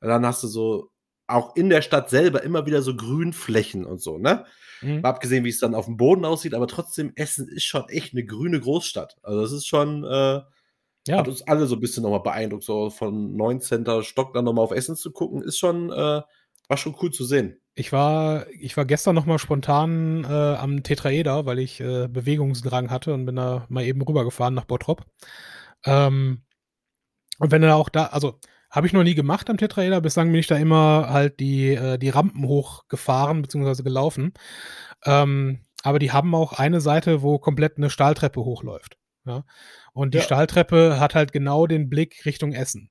Und dann hast du so auch in der Stadt selber immer wieder so Grünflächen und so, ne? Mhm. Mal abgesehen, wie es dann auf dem Boden aussieht, aber trotzdem, Essen ist schon echt eine grüne Großstadt. Also das ist schon, äh, ja. hat uns alle so ein bisschen nochmal beeindruckt, so von 19. Stock dann nochmal auf Essen zu gucken, ist schon, äh, war schon cool zu sehen. Ich war, ich war gestern nochmal spontan äh, am Tetraeder, weil ich äh, Bewegungsdrang hatte und bin da mal eben rübergefahren nach Bottrop. Ähm, und wenn du auch da, also habe ich noch nie gemacht am Tetraeder. Bislang bin ich da immer halt die, äh, die Rampen hochgefahren bzw. gelaufen. Ähm, aber die haben auch eine Seite, wo komplett eine Stahltreppe hochläuft. Ja? Und die ja. Stahltreppe hat halt genau den Blick Richtung Essen.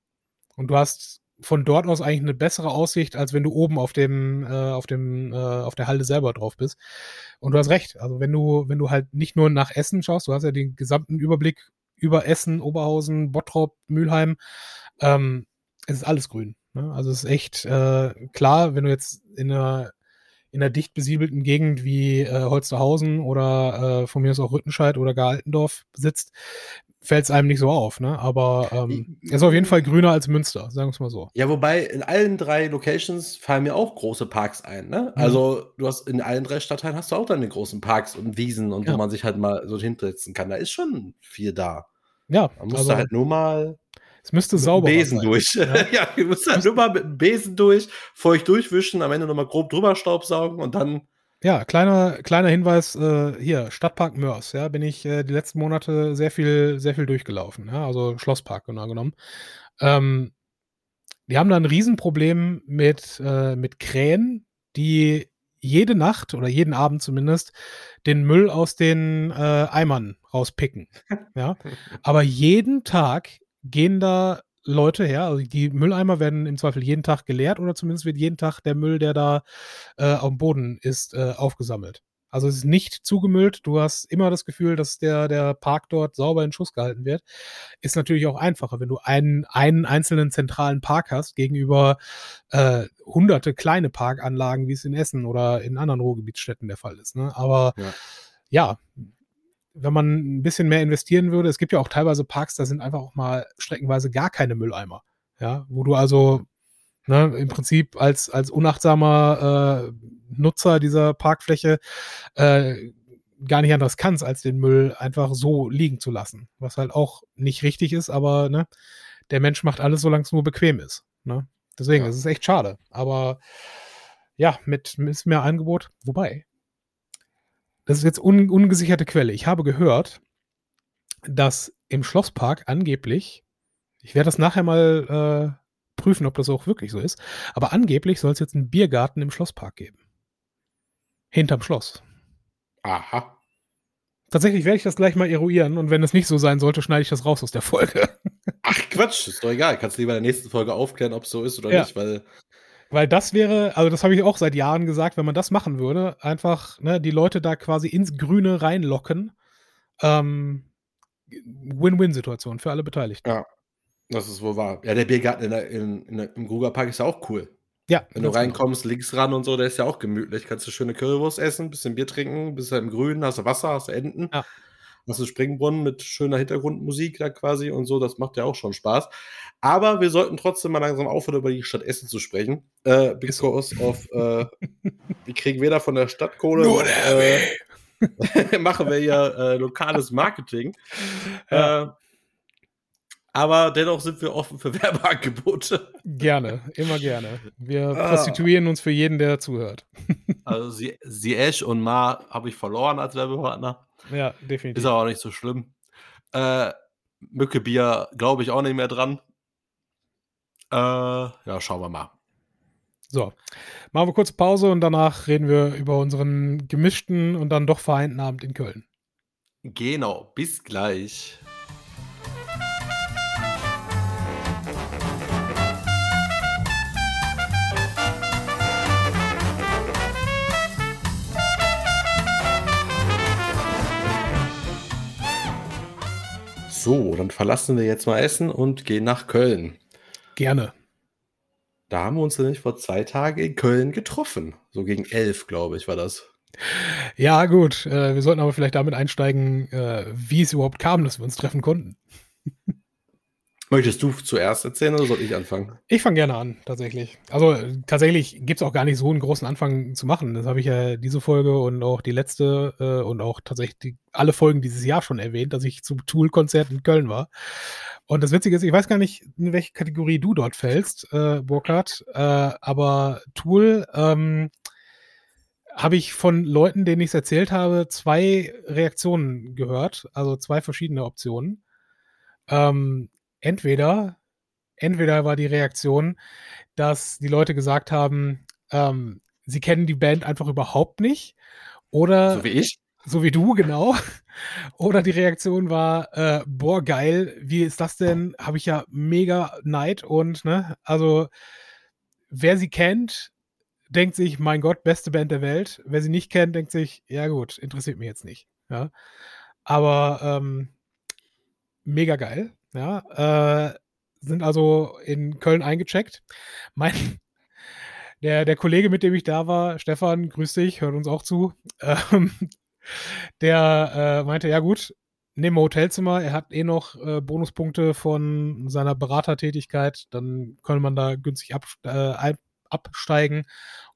Und du hast von dort aus eigentlich eine bessere Aussicht, als wenn du oben auf dem, äh, auf dem, äh, auf der Halde selber drauf bist. Und du hast recht. Also wenn du, wenn du halt nicht nur nach Essen schaust, du hast ja den gesamten Überblick über Essen, Oberhausen, Bottrop, Mülheim, ähm, es ist alles grün. Ne? Also es ist echt äh, klar, wenn du jetzt in einer, in einer dicht besiedelten Gegend wie äh, Holsterhausen oder äh, von mir aus auch Rüttenscheid oder gar Altendorf sitzt, fällt es einem nicht so auf, ne? Aber ähm, ist auf jeden Fall grüner als Münster, sagen wir es mal so. Ja, wobei in allen drei Locations fallen mir auch große Parks ein, ne? Mhm. Also du hast in allen drei Stadtteilen hast du auch deine großen Parks und Wiesen und ja. wo man sich halt mal so hinsetzen kann. Da ist schon viel da. Ja. Man muss also, halt nur mal es müsste sauber sein. Besen durch. Ja, ja ihr müsst halt nur mal mit dem Besen durch, feucht durchwischen, am Ende nochmal grob drüber staubsaugen und dann. Ja, kleiner, kleiner Hinweis äh, hier, Stadtpark Mörs, ja, bin ich äh, die letzten Monate sehr viel, sehr viel durchgelaufen, ja, also Schlosspark genau genommen. Ähm, die haben da ein Riesenproblem mit, äh, mit Krähen, die jede Nacht oder jeden Abend zumindest den Müll aus den äh, Eimern rauspicken. Ja? Aber jeden Tag gehen da Leute her. Also die Mülleimer werden im Zweifel jeden Tag geleert oder zumindest wird jeden Tag der Müll, der da äh, auf dem Boden ist, äh, aufgesammelt. Also es ist nicht zugemüllt. Du hast immer das Gefühl, dass der, der Park dort sauber in Schuss gehalten wird. Ist natürlich auch einfacher, wenn du einen, einen einzelnen zentralen Park hast gegenüber äh, hunderte kleine Parkanlagen, wie es in Essen oder in anderen Ruhrgebietsstädten der Fall ist. Ne? Aber ja. ja, wenn man ein bisschen mehr investieren würde, es gibt ja auch teilweise Parks, da sind einfach auch mal streckenweise gar keine Mülleimer. Ja, wo du also ne, im Prinzip als, als unachtsamer äh, Nutzer dieser Parkfläche äh, gar nicht anders kannst, als den Müll einfach so liegen zu lassen. Was halt auch nicht richtig ist, aber ne, der Mensch macht alles, solange es nur bequem ist. Ne? Deswegen, ja. es ist echt schade. Aber ja, mit, mit mehr Angebot, wobei, das ist jetzt un, ungesicherte Quelle. Ich habe gehört, dass im Schlosspark angeblich, ich werde das nachher mal äh, prüfen, ob das auch wirklich so ist, aber angeblich soll es jetzt einen Biergarten im Schlosspark geben. Hinterm Schloss. Aha. Tatsächlich werde ich das gleich mal eruieren und wenn es nicht so sein sollte, schneide ich das raus aus der Folge. Ach Quatsch, ist doch egal. Kannst lieber in der nächsten Folge aufklären, ob es so ist oder ja. nicht, weil. Weil das wäre, also das habe ich auch seit Jahren gesagt, wenn man das machen würde, einfach ne, die Leute da quasi ins Grüne reinlocken. Ähm, Win-Win-Situation für alle Beteiligten. Ja, das ist wohl wahr. Ja, der Biergarten in der, in, in der, im Grugerpark ist ja auch cool. Ja. Wenn du reinkommst, genau. links ran und so, der ist ja auch gemütlich. Kannst du schöne Currywurst essen, bisschen Bier trinken, bist halt im Grünen, hast du Wasser, hast du Enten. Ja. Hast du Springbrunnen mit schöner Hintergrundmusik da quasi und so, das macht ja auch schon Spaß. Aber wir sollten trotzdem mal langsam aufhören, über die Stadt Essen zu sprechen. Äh, because of, äh, wir kriegen weder von der Stadt Kohle, noch, äh, machen wir hier äh, lokales Marketing. Ja. Äh, aber dennoch sind wir offen für Werbeangebote. Gerne, immer gerne. Wir ah. prostituieren uns für jeden, der zuhört. Also sie, Ash und Ma habe ich verloren als Werbepartner. Ja, definitiv. Ist aber auch nicht so schlimm. Äh, Mücke Bier glaube ich auch nicht mehr dran. Äh, ja, schauen wir mal. So, machen wir kurz Pause und danach reden wir über unseren gemischten und dann doch vereinten Abend in Köln. Genau, bis gleich. So, dann verlassen wir jetzt mal Essen und gehen nach Köln. Gerne. Da haben wir uns nämlich vor zwei Tagen in Köln getroffen. So gegen elf, glaube ich, war das. Ja, gut. Äh, wir sollten aber vielleicht damit einsteigen, äh, wie es überhaupt kam, dass wir uns treffen konnten. Möchtest du zuerst erzählen oder soll ich anfangen? Ich fange gerne an, tatsächlich. Also tatsächlich gibt es auch gar nicht so einen großen Anfang zu machen. Das habe ich ja diese Folge und auch die letzte äh, und auch tatsächlich die, alle Folgen dieses Jahr schon erwähnt, dass ich zum Tool-Konzert in Köln war. Und das Witzige ist, ich weiß gar nicht, in welche Kategorie du dort fällst, äh, Burkhard, äh, aber Tool ähm, habe ich von Leuten, denen ich es erzählt habe, zwei Reaktionen gehört, also zwei verschiedene Optionen. Ähm, entweder, entweder war die Reaktion, dass die Leute gesagt haben, ähm, sie kennen die Band einfach überhaupt nicht. Oder. So wie ich. So wie du, genau. Oder die Reaktion war, äh, boah, geil, wie ist das denn? Habe ich ja mega Neid und, ne, also, wer sie kennt, denkt sich, mein Gott, beste Band der Welt. Wer sie nicht kennt, denkt sich, ja gut, interessiert mich jetzt nicht. Ja. Aber ähm, mega geil. Ja, äh, sind also in Köln eingecheckt. Mein, der, der Kollege, mit dem ich da war, Stefan, grüß dich, hört uns auch zu. Ähm, der äh, meinte, ja gut, nehmen wir Hotelzimmer, er hat eh noch äh, Bonuspunkte von seiner Beratertätigkeit, dann könnte man da günstig ab, äh, absteigen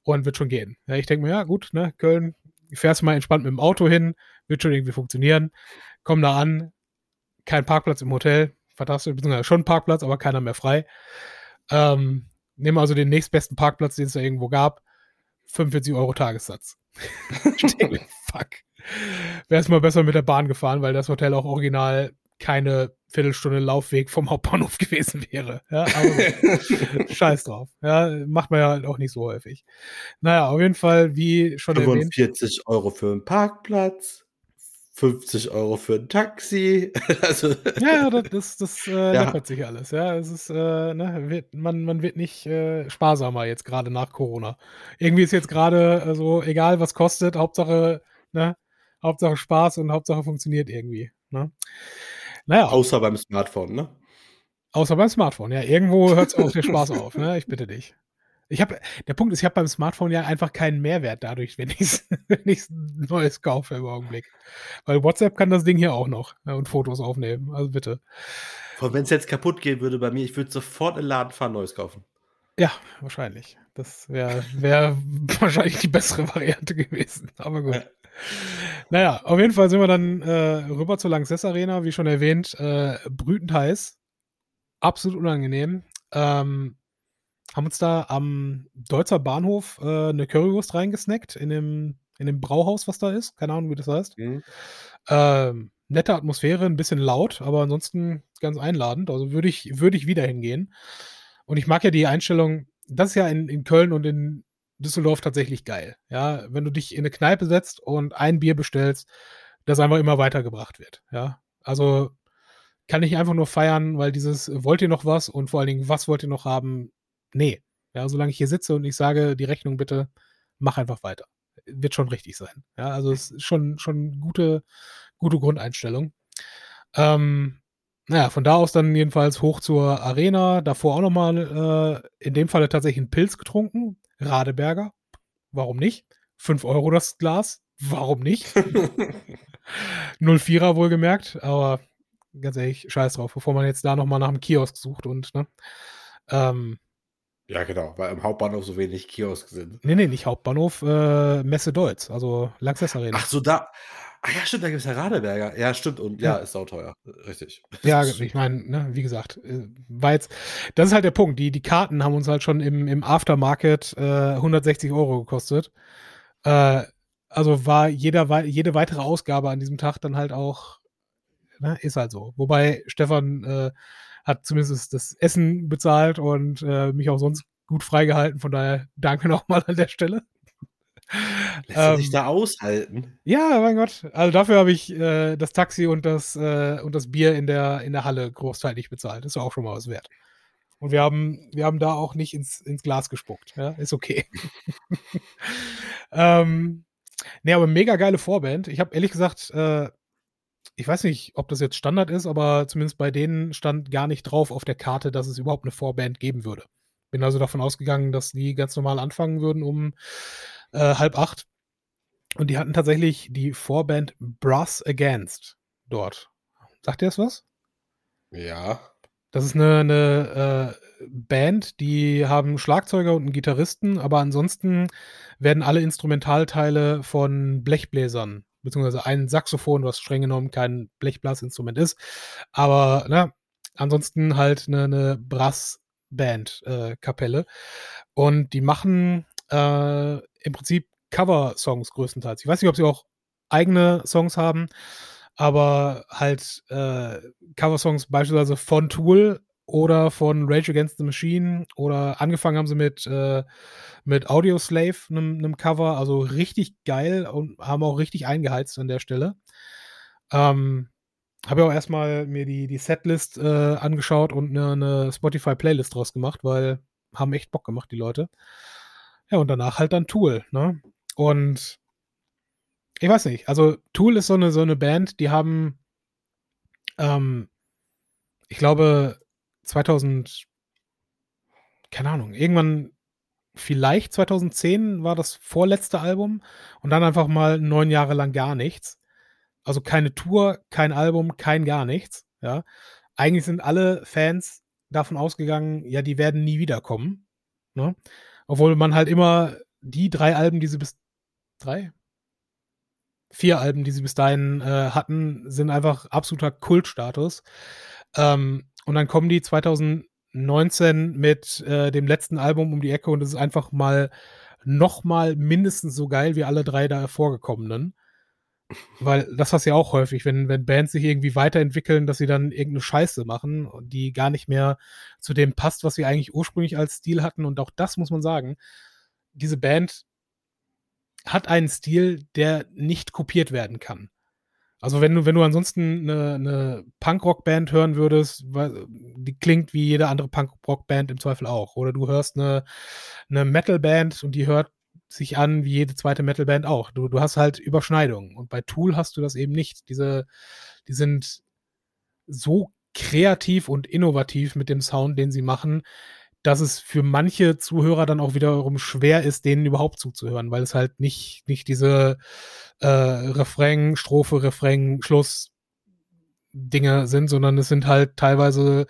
und wird schon gehen. Ja, ich denke mir, ja gut, ne, Köln, fährst mal entspannt mit dem Auto hin, wird schon irgendwie funktionieren. Komm da an, kein Parkplatz im Hotel, fantastisch, beziehungsweise schon Parkplatz, aber keiner mehr frei. Ähm, nehmen also den nächstbesten Parkplatz, den es da irgendwo gab. 45 Euro Tagessatz. Fuck. Wäre es mal besser mit der Bahn gefahren, weil das Hotel auch original keine Viertelstunde Laufweg vom Hauptbahnhof gewesen wäre. Ja, aber scheiß drauf. Ja, macht man ja auch nicht so häufig. Naja, auf jeden Fall, wie schon 45 erwähnt. 45 Euro für einen Parkplatz. 50 Euro für ein Taxi. also, ja, das, das äh, ja. läppert sich alles. Ja, es ist, äh, ne, wird, man, man wird nicht äh, sparsamer jetzt gerade nach Corona. Irgendwie ist jetzt gerade äh, so, egal was kostet, Hauptsache ne? Hauptsache Spaß und Hauptsache funktioniert irgendwie. Ne? Naja. Außer beim Smartphone, ne? Außer beim Smartphone, ja. Irgendwo hört es auch der Spaß auf, ne? Ich bitte dich. Ich habe, der Punkt ist, ich habe beim Smartphone ja einfach keinen Mehrwert dadurch, wenn ich wenn ich's Neues kaufe im Augenblick. Weil WhatsApp kann das Ding hier auch noch ja, und Fotos aufnehmen. Also bitte. Wenn es jetzt kaputt gehen würde bei mir, ich würde sofort in den Laden fahren, Neues kaufen. Ja, wahrscheinlich. Das wäre wär wahrscheinlich die bessere Variante gewesen. Aber gut. Ja. Naja, auf jeden Fall sind wir dann äh, rüber zur Lanxess Arena, wie schon erwähnt, äh, brütend heiß. Absolut unangenehm. Ähm, haben uns da am Deutzer Bahnhof äh, eine Currywurst reingesnackt in dem, in dem Brauhaus, was da ist. Keine Ahnung, wie das heißt. Mhm. Ähm, nette Atmosphäre, ein bisschen laut, aber ansonsten ganz einladend. Also würde ich, würde ich wieder hingehen. Und ich mag ja die Einstellung, das ist ja in, in Köln und in Düsseldorf tatsächlich geil. Ja, wenn du dich in eine Kneipe setzt und ein Bier bestellst, das einfach immer weitergebracht wird. Ja, also kann ich einfach nur feiern, weil dieses wollt ihr noch was und vor allen Dingen, was wollt ihr noch haben? Nee. Ja, solange ich hier sitze und ich sage, die Rechnung bitte, mach einfach weiter. Wird schon richtig sein. Ja, also es ist schon, schon gute, gute Grundeinstellung. Ähm, naja, von da aus dann jedenfalls hoch zur Arena. Davor auch nochmal äh, in dem Falle tatsächlich einen Pilz getrunken. Radeberger. Warum nicht? 5 Euro das Glas. Warum nicht? 04er wohlgemerkt. Aber ganz ehrlich, scheiß drauf, bevor man jetzt da nochmal nach einem Kiosk sucht und, ne? Ähm, ja, genau, weil im Hauptbahnhof so wenig Kiosk sind. Nee, nee, nicht Hauptbahnhof, äh, Messe Deutz, also Lanxess Arena. Ach so, da. Ach ja, stimmt, da gibt es ja Radeberger. Ja, stimmt. Und ja, ja ist sauteuer. Richtig. Ja, ich meine, ne, wie gesagt, äh, war jetzt, das ist halt der Punkt. Die, die Karten haben uns halt schon im, im Aftermarket äh, 160 Euro gekostet. Äh, also war jeder, jede weitere Ausgabe an diesem Tag dann halt auch, ne, ist halt so. Wobei Stefan äh, hat zumindest das Essen bezahlt und äh, mich auch sonst gut freigehalten. Von daher danke nochmal an der Stelle. Lässt ähm, sich da aushalten? Ja, mein Gott. Also dafür habe ich äh, das Taxi und das, äh, und das Bier in der, in der Halle großteilig bezahlt. Das ist auch schon mal was wert. Und wir haben, wir haben da auch nicht ins, ins Glas gespuckt. Ja, ist okay. ähm, nee, aber mega geile Vorband. Ich habe ehrlich gesagt, äh, ich weiß nicht, ob das jetzt Standard ist, aber zumindest bei denen stand gar nicht drauf auf der Karte, dass es überhaupt eine Vorband geben würde. Bin also davon ausgegangen, dass die ganz normal anfangen würden um äh, halb acht. Und die hatten tatsächlich die Vorband Brass Against dort. Sagt ihr das was? Ja. Das ist eine, eine äh, Band, die haben Schlagzeuger und einen Gitarristen, aber ansonsten werden alle Instrumentalteile von Blechbläsern beziehungsweise ein Saxophon, was streng genommen kein Blechblasinstrument ist. Aber ne, ansonsten halt eine, eine Brassband-Kapelle. Äh, und die machen äh, im Prinzip Cover-Songs größtenteils. Ich weiß nicht, ob sie auch eigene Songs haben, aber halt äh, Cover-Songs beispielsweise von Tool oder von Rage Against the Machine oder angefangen haben sie mit, äh, mit Audio Slave, einem Cover, also richtig geil und haben auch richtig eingeheizt an der Stelle. Ähm, habe ja auch erstmal mir die, die Setlist äh, angeschaut und eine, eine Spotify-Playlist draus gemacht, weil haben echt Bock gemacht, die Leute. Ja, und danach halt dann Tool, ne? Und ich weiß nicht, also Tool ist so eine, so eine Band, die haben, ähm, ich glaube, 2000, keine Ahnung, irgendwann, vielleicht 2010 war das vorletzte Album und dann einfach mal neun Jahre lang gar nichts. Also keine Tour, kein Album, kein gar nichts. Ja, eigentlich sind alle Fans davon ausgegangen, ja, die werden nie wiederkommen. Ne? Obwohl man halt immer die drei Alben, die sie bis drei, vier Alben, die sie bis dahin äh, hatten, sind einfach absoluter Kultstatus. Ähm, und dann kommen die 2019 mit äh, dem letzten Album um die Ecke und es ist einfach mal noch mal mindestens so geil wie alle drei da vorgekommenen. Weil das hast ja auch häufig, wenn, wenn Bands sich irgendwie weiterentwickeln, dass sie dann irgendeine Scheiße machen, die gar nicht mehr zu dem passt, was sie eigentlich ursprünglich als Stil hatten. Und auch das muss man sagen. Diese Band hat einen Stil, der nicht kopiert werden kann. Also wenn du, wenn du ansonsten eine, eine Punkrock-Band hören würdest, die klingt wie jede andere Punkrock-Band im Zweifel auch. Oder du hörst eine, eine Metal-Band und die hört sich an wie jede zweite Metalband auch. Du, du hast halt Überschneidungen. Und bei Tool hast du das eben nicht. Diese, die sind so kreativ und innovativ mit dem Sound, den sie machen, dass es für manche Zuhörer dann auch wiederum schwer ist, denen überhaupt zuzuhören, weil es halt nicht, nicht diese äh, Refrain, Strophe, Refrain, Schluss Dinge sind, sondern es sind halt teilweise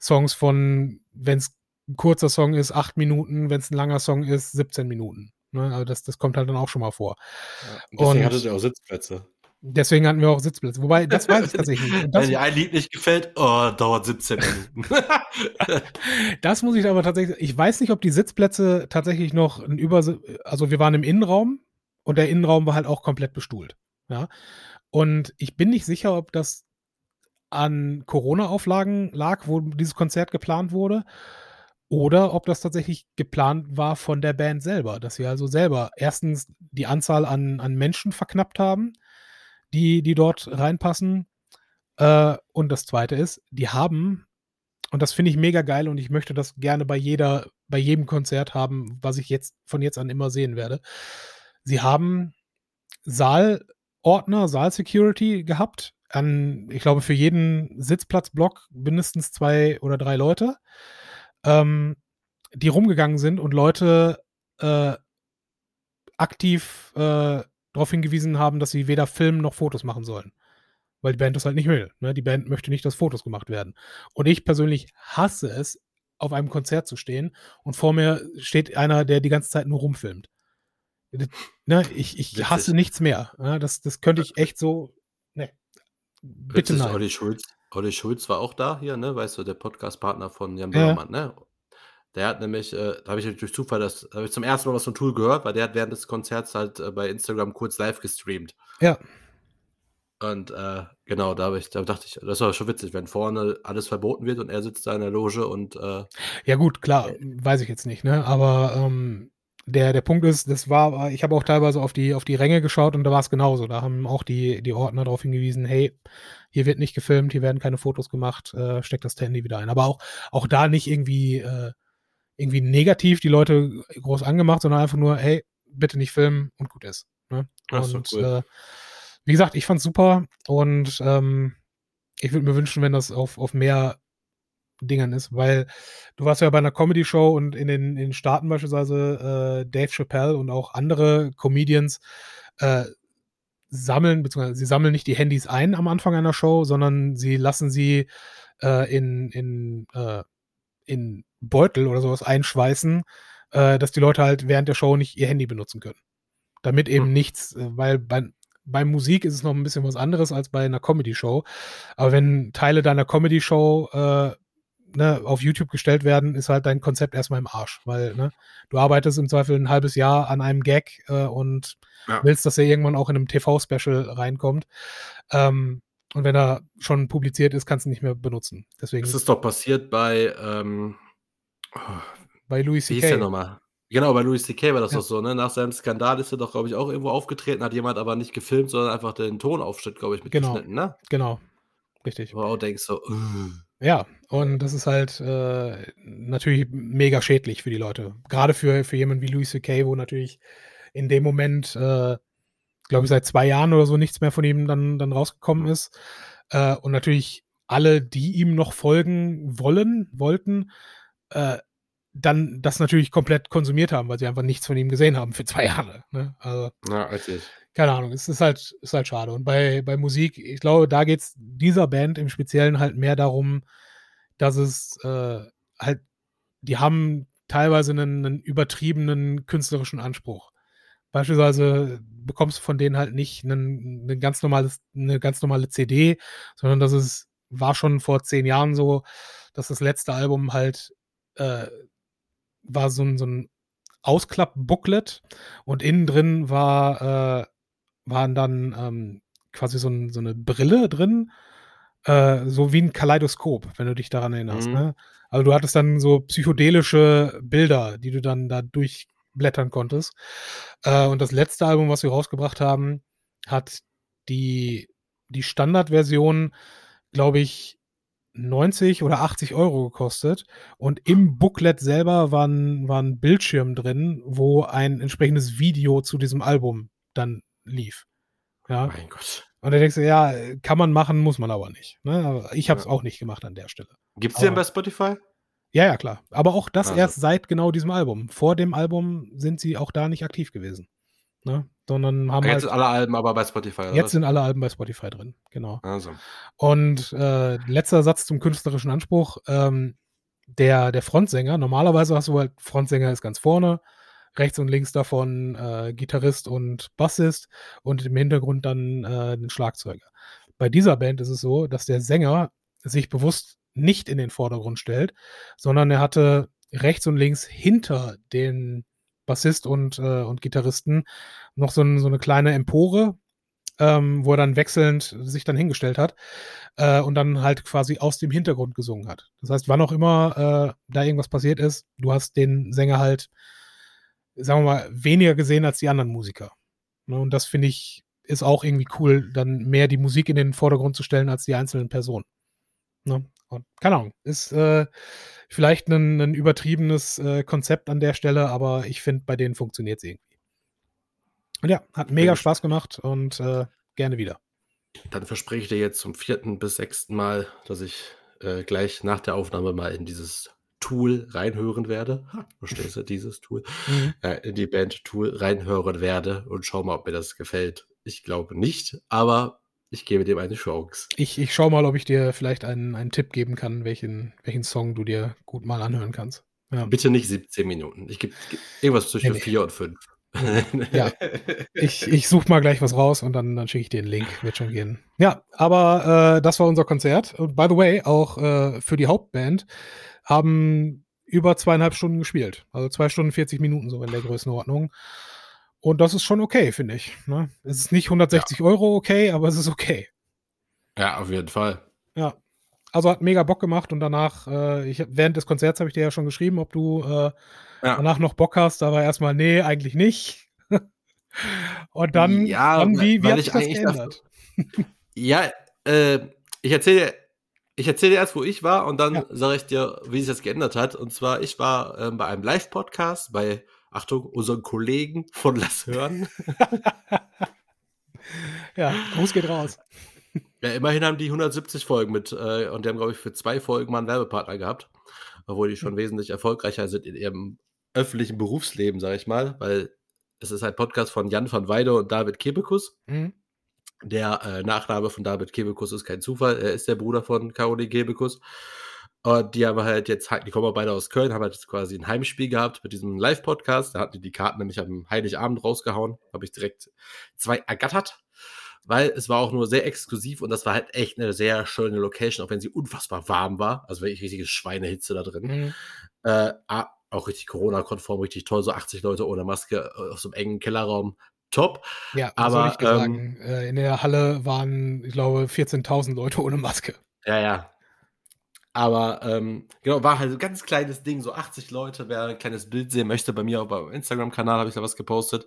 Songs von, wenn es ein kurzer Song ist, acht Minuten, wenn es ein langer Song ist, 17 Minuten. Ne? Also das, das kommt halt dann auch schon mal vor. Ja, deswegen und hattet ihr auch Sitzplätze. Deswegen hatten wir auch Sitzplätze. Wobei, das weiß ich tatsächlich nicht. Wenn dir ein Lied nicht gefällt, oh, dauert 17 Minuten. das muss ich aber tatsächlich, ich weiß nicht, ob die Sitzplätze tatsächlich noch ein Über, also wir waren im Innenraum und der Innenraum war halt auch komplett bestuhlt. Ja. Und ich bin nicht sicher, ob das an Corona-Auflagen lag, wo dieses Konzert geplant wurde, oder ob das tatsächlich geplant war von der Band selber, dass sie also selber erstens die Anzahl an, an Menschen verknappt haben, die, die dort reinpassen. Äh, und das zweite ist, die haben, und das finde ich mega geil und ich möchte das gerne bei jeder, bei jedem Konzert haben, was ich jetzt von jetzt an immer sehen werde. Sie haben Saalordner, Saalsecurity gehabt, an, ich glaube, für jeden Sitzplatzblock mindestens zwei oder drei Leute, ähm, die rumgegangen sind und Leute äh, aktiv äh, darauf hingewiesen haben, dass sie weder filmen noch Fotos machen sollen. Weil die Band das halt nicht will. Ne? Die Band möchte nicht, dass Fotos gemacht werden. Und ich persönlich hasse es, auf einem Konzert zu stehen und vor mir steht einer, der die ganze Zeit nur rumfilmt. Ne? Ich, ich hasse nichts mehr. Ne? Das, das könnte ich echt so. Ne. Bitte nein. Olli Schulz, Olli Schulz war auch da hier, ne? Weißt du, der Podcast-Partner von Jan Böhmermann, ja. ne? Der hat nämlich, äh, da habe ich durch Zufall das, habe ich zum ersten Mal was von Tool gehört, weil der hat während des Konzerts halt äh, bei Instagram kurz live gestreamt. Ja. Und äh, genau, da, ich, da dachte ich, das war schon witzig, wenn vorne alles verboten wird und er sitzt da in der Loge und. Äh, ja, gut, klar, äh, weiß ich jetzt nicht, ne? Aber ähm, der, der Punkt ist, das war, ich habe auch teilweise auf die, auf die Ränge geschaut und da war es genauso. Da haben auch die, die Ordner darauf hingewiesen, hey, hier wird nicht gefilmt, hier werden keine Fotos gemacht, äh, steckt das Handy wieder ein. Aber auch, auch da nicht irgendwie äh, irgendwie negativ die Leute groß angemacht, sondern einfach nur, hey, bitte nicht filmen und gut ist. Ne? Und cool. äh, wie gesagt, ich fand's super und ähm, ich würde mir wünschen, wenn das auf, auf mehr Dingern ist, weil du warst ja bei einer Comedy-Show und in den, in den Staaten beispielsweise äh, Dave Chappelle und auch andere Comedians äh, sammeln, beziehungsweise sie sammeln nicht die Handys ein am Anfang einer Show, sondern sie lassen sie äh, in, in, äh, in Beutel oder sowas einschweißen, äh, dass die Leute halt während der Show nicht ihr Handy benutzen können. Damit eben hm. nichts, äh, weil bei, bei Musik ist es noch ein bisschen was anderes als bei einer Comedy-Show. Aber wenn Teile deiner Comedy-Show äh, ne, auf YouTube gestellt werden, ist halt dein Konzept erstmal im Arsch, weil ne, du arbeitest im Zweifel ein halbes Jahr an einem Gag äh, und ja. willst, dass er irgendwann auch in einem TV-Special reinkommt. Ähm, und wenn er schon publiziert ist, kannst du ihn nicht mehr benutzen. Deswegen. Das ist doch passiert bei ähm, bei Louis C.K. Wie hieß der nochmal? Genau, bei Louis C.K. war das ja. doch so, ne? Nach seinem Skandal ist er doch, glaube ich, auch irgendwo aufgetreten, hat jemand aber nicht gefilmt, sondern einfach den Tonaufschnitt, glaube ich, mitgeschnitten, genau. ne? Genau, richtig. Wo du auch denkst so, uh. Ja, und das ist halt äh, natürlich mega schädlich für die Leute. Gerade für, für jemanden wie Louis C.K., wo natürlich in dem Moment, äh, glaube ich, seit zwei Jahren oder so nichts mehr von ihm dann, dann rausgekommen ist. Äh, und natürlich alle, die ihm noch folgen wollen, wollten, äh, dann das natürlich komplett konsumiert haben, weil sie einfach nichts von ihm gesehen haben für zwei Jahre. Ne? Also, ja, richtig. Keine Ahnung, es ist halt, ist halt schade. Und bei, bei Musik, ich glaube, da geht es dieser Band im Speziellen halt mehr darum, dass es äh, halt, die haben teilweise einen, einen übertriebenen künstlerischen Anspruch. Beispielsweise bekommst du von denen halt nicht einen, einen ganz normales, eine ganz normale CD, sondern das ist, war schon vor zehn Jahren so, dass das letzte Album halt äh, war so ein, so ein Ausklapp-Booklet und innen drin war, äh, waren dann ähm, quasi so, ein, so, eine Brille drin, äh, so wie ein Kaleidoskop, wenn du dich daran erinnerst. Mhm. Ne? Also du hattest dann so psychedelische Bilder, die du dann da durchblättern konntest. Äh, und das letzte Album, was wir rausgebracht haben, hat die, die Standardversion, glaube ich, 90 oder 80 Euro gekostet und im Booklet selber war ein, war ein Bildschirm drin, wo ein entsprechendes Video zu diesem Album dann lief. Ja. Mein Gott. Und da denkst du, ja, kann man machen, muss man aber nicht. Ne? Ich habe es ja. auch nicht gemacht an der Stelle. Gibt es den bei Spotify? Ja, ja, klar. Aber auch das also. erst seit genau diesem Album. Vor dem Album sind sie auch da nicht aktiv gewesen. Ne? Sondern haben jetzt halt, sind alle Alben aber bei Spotify. Jetzt was? sind alle Alben bei Spotify drin, genau. Also. Und äh, letzter Satz zum künstlerischen Anspruch. Ähm, der, der Frontsänger, normalerweise hast du halt, Frontsänger ist ganz vorne, rechts und links davon äh, Gitarrist und Bassist und im Hintergrund dann äh, den Schlagzeuger. Bei dieser Band ist es so, dass der Sänger sich bewusst nicht in den Vordergrund stellt, sondern er hatte rechts und links hinter den Bassist und, äh, und Gitarristen noch so, ein, so eine kleine Empore, ähm, wo er dann wechselnd sich dann hingestellt hat äh, und dann halt quasi aus dem Hintergrund gesungen hat. Das heißt, wann auch immer äh, da irgendwas passiert ist, du hast den Sänger halt, sagen wir mal, weniger gesehen als die anderen Musiker. Ne? Und das finde ich ist auch irgendwie cool, dann mehr die Musik in den Vordergrund zu stellen als die einzelnen Personen. Ne? Und keine Ahnung, ist äh, vielleicht ein, ein übertriebenes äh, Konzept an der Stelle, aber ich finde, bei denen funktioniert es irgendwie. Und ja, hat mega ja. Spaß gemacht und äh, gerne wieder. Dann verspreche ich dir jetzt zum vierten bis sechsten Mal, dass ich äh, gleich nach der Aufnahme mal in dieses Tool reinhören werde. verstehst du, dieses Tool? Mhm. Äh, in die Band Tool reinhören werde und schau mal, ob mir das gefällt. Ich glaube nicht, aber ich gebe dem eine Chance. Ich, ich schaue mal, ob ich dir vielleicht einen, einen Tipp geben kann, welchen, welchen Song du dir gut mal anhören kannst. Ja. Bitte nicht 17 Minuten. Ich gebe irgendwas zwischen nee, 4 und 5. ja, ich, ich suche mal gleich was raus und dann, dann schicke ich dir einen Link, wird schon gehen. Ja, aber äh, das war unser Konzert. Und by the way, auch äh, für die Hauptband haben über zweieinhalb Stunden gespielt. Also zwei Stunden 40 Minuten so in der Größenordnung. Und das ist schon okay, finde ich. Ne? Es ist nicht 160 ja. Euro okay, aber es ist okay. Ja, auf jeden Fall. Ja. Also hat mega Bock gemacht und danach, äh, ich, während des Konzerts habe ich dir ja schon geschrieben, ob du äh, ja. danach noch Bock hast. Da war erstmal, nee, eigentlich nicht. und dann, ja, dann wie, wie hat sich das geändert? Dachte, ja, äh, ich erzähle ich erzähle dir erst, wo ich war und dann ja. sage ich dir, wie sich das geändert hat. Und zwar, ich war ähm, bei einem Live-Podcast bei Achtung, unseren Kollegen von Lass hören. ja, Gruß geht raus. Ja, immerhin haben die 170 Folgen mit äh, und die haben, glaube ich, für zwei Folgen mal einen Werbepartner gehabt, obwohl die schon mhm. wesentlich erfolgreicher sind in ihrem öffentlichen Berufsleben, sage ich mal, weil es ist ein Podcast von Jan van Weide und David Kebekus. Mhm. Der äh, Nachname von David Kebekus ist kein Zufall, er ist der Bruder von Caroline Kebekus. Und die haben halt jetzt, die kommen beide aus Köln, haben halt quasi ein Heimspiel gehabt mit diesem Live-Podcast. Da hatten die die Karten nämlich am Heiligabend rausgehauen. Habe ich direkt zwei ergattert, weil es war auch nur sehr exklusiv und das war halt echt eine sehr schöne Location, auch wenn sie unfassbar warm war. Also wirklich richtige Schweinehitze da drin. Mhm. Äh, auch richtig Corona-konform, richtig toll. So 80 Leute ohne Maske äh, auf so einem engen Kellerraum. Top. Ja, aber ich ähm, sagen. Äh, in der Halle waren, ich glaube, 14.000 Leute ohne Maske. Ja, ja, aber ähm, genau, war halt ein ganz kleines Ding, so 80 Leute, wer ein kleines Bild sehen möchte, bei mir auf meinem Instagram-Kanal habe ich da was gepostet.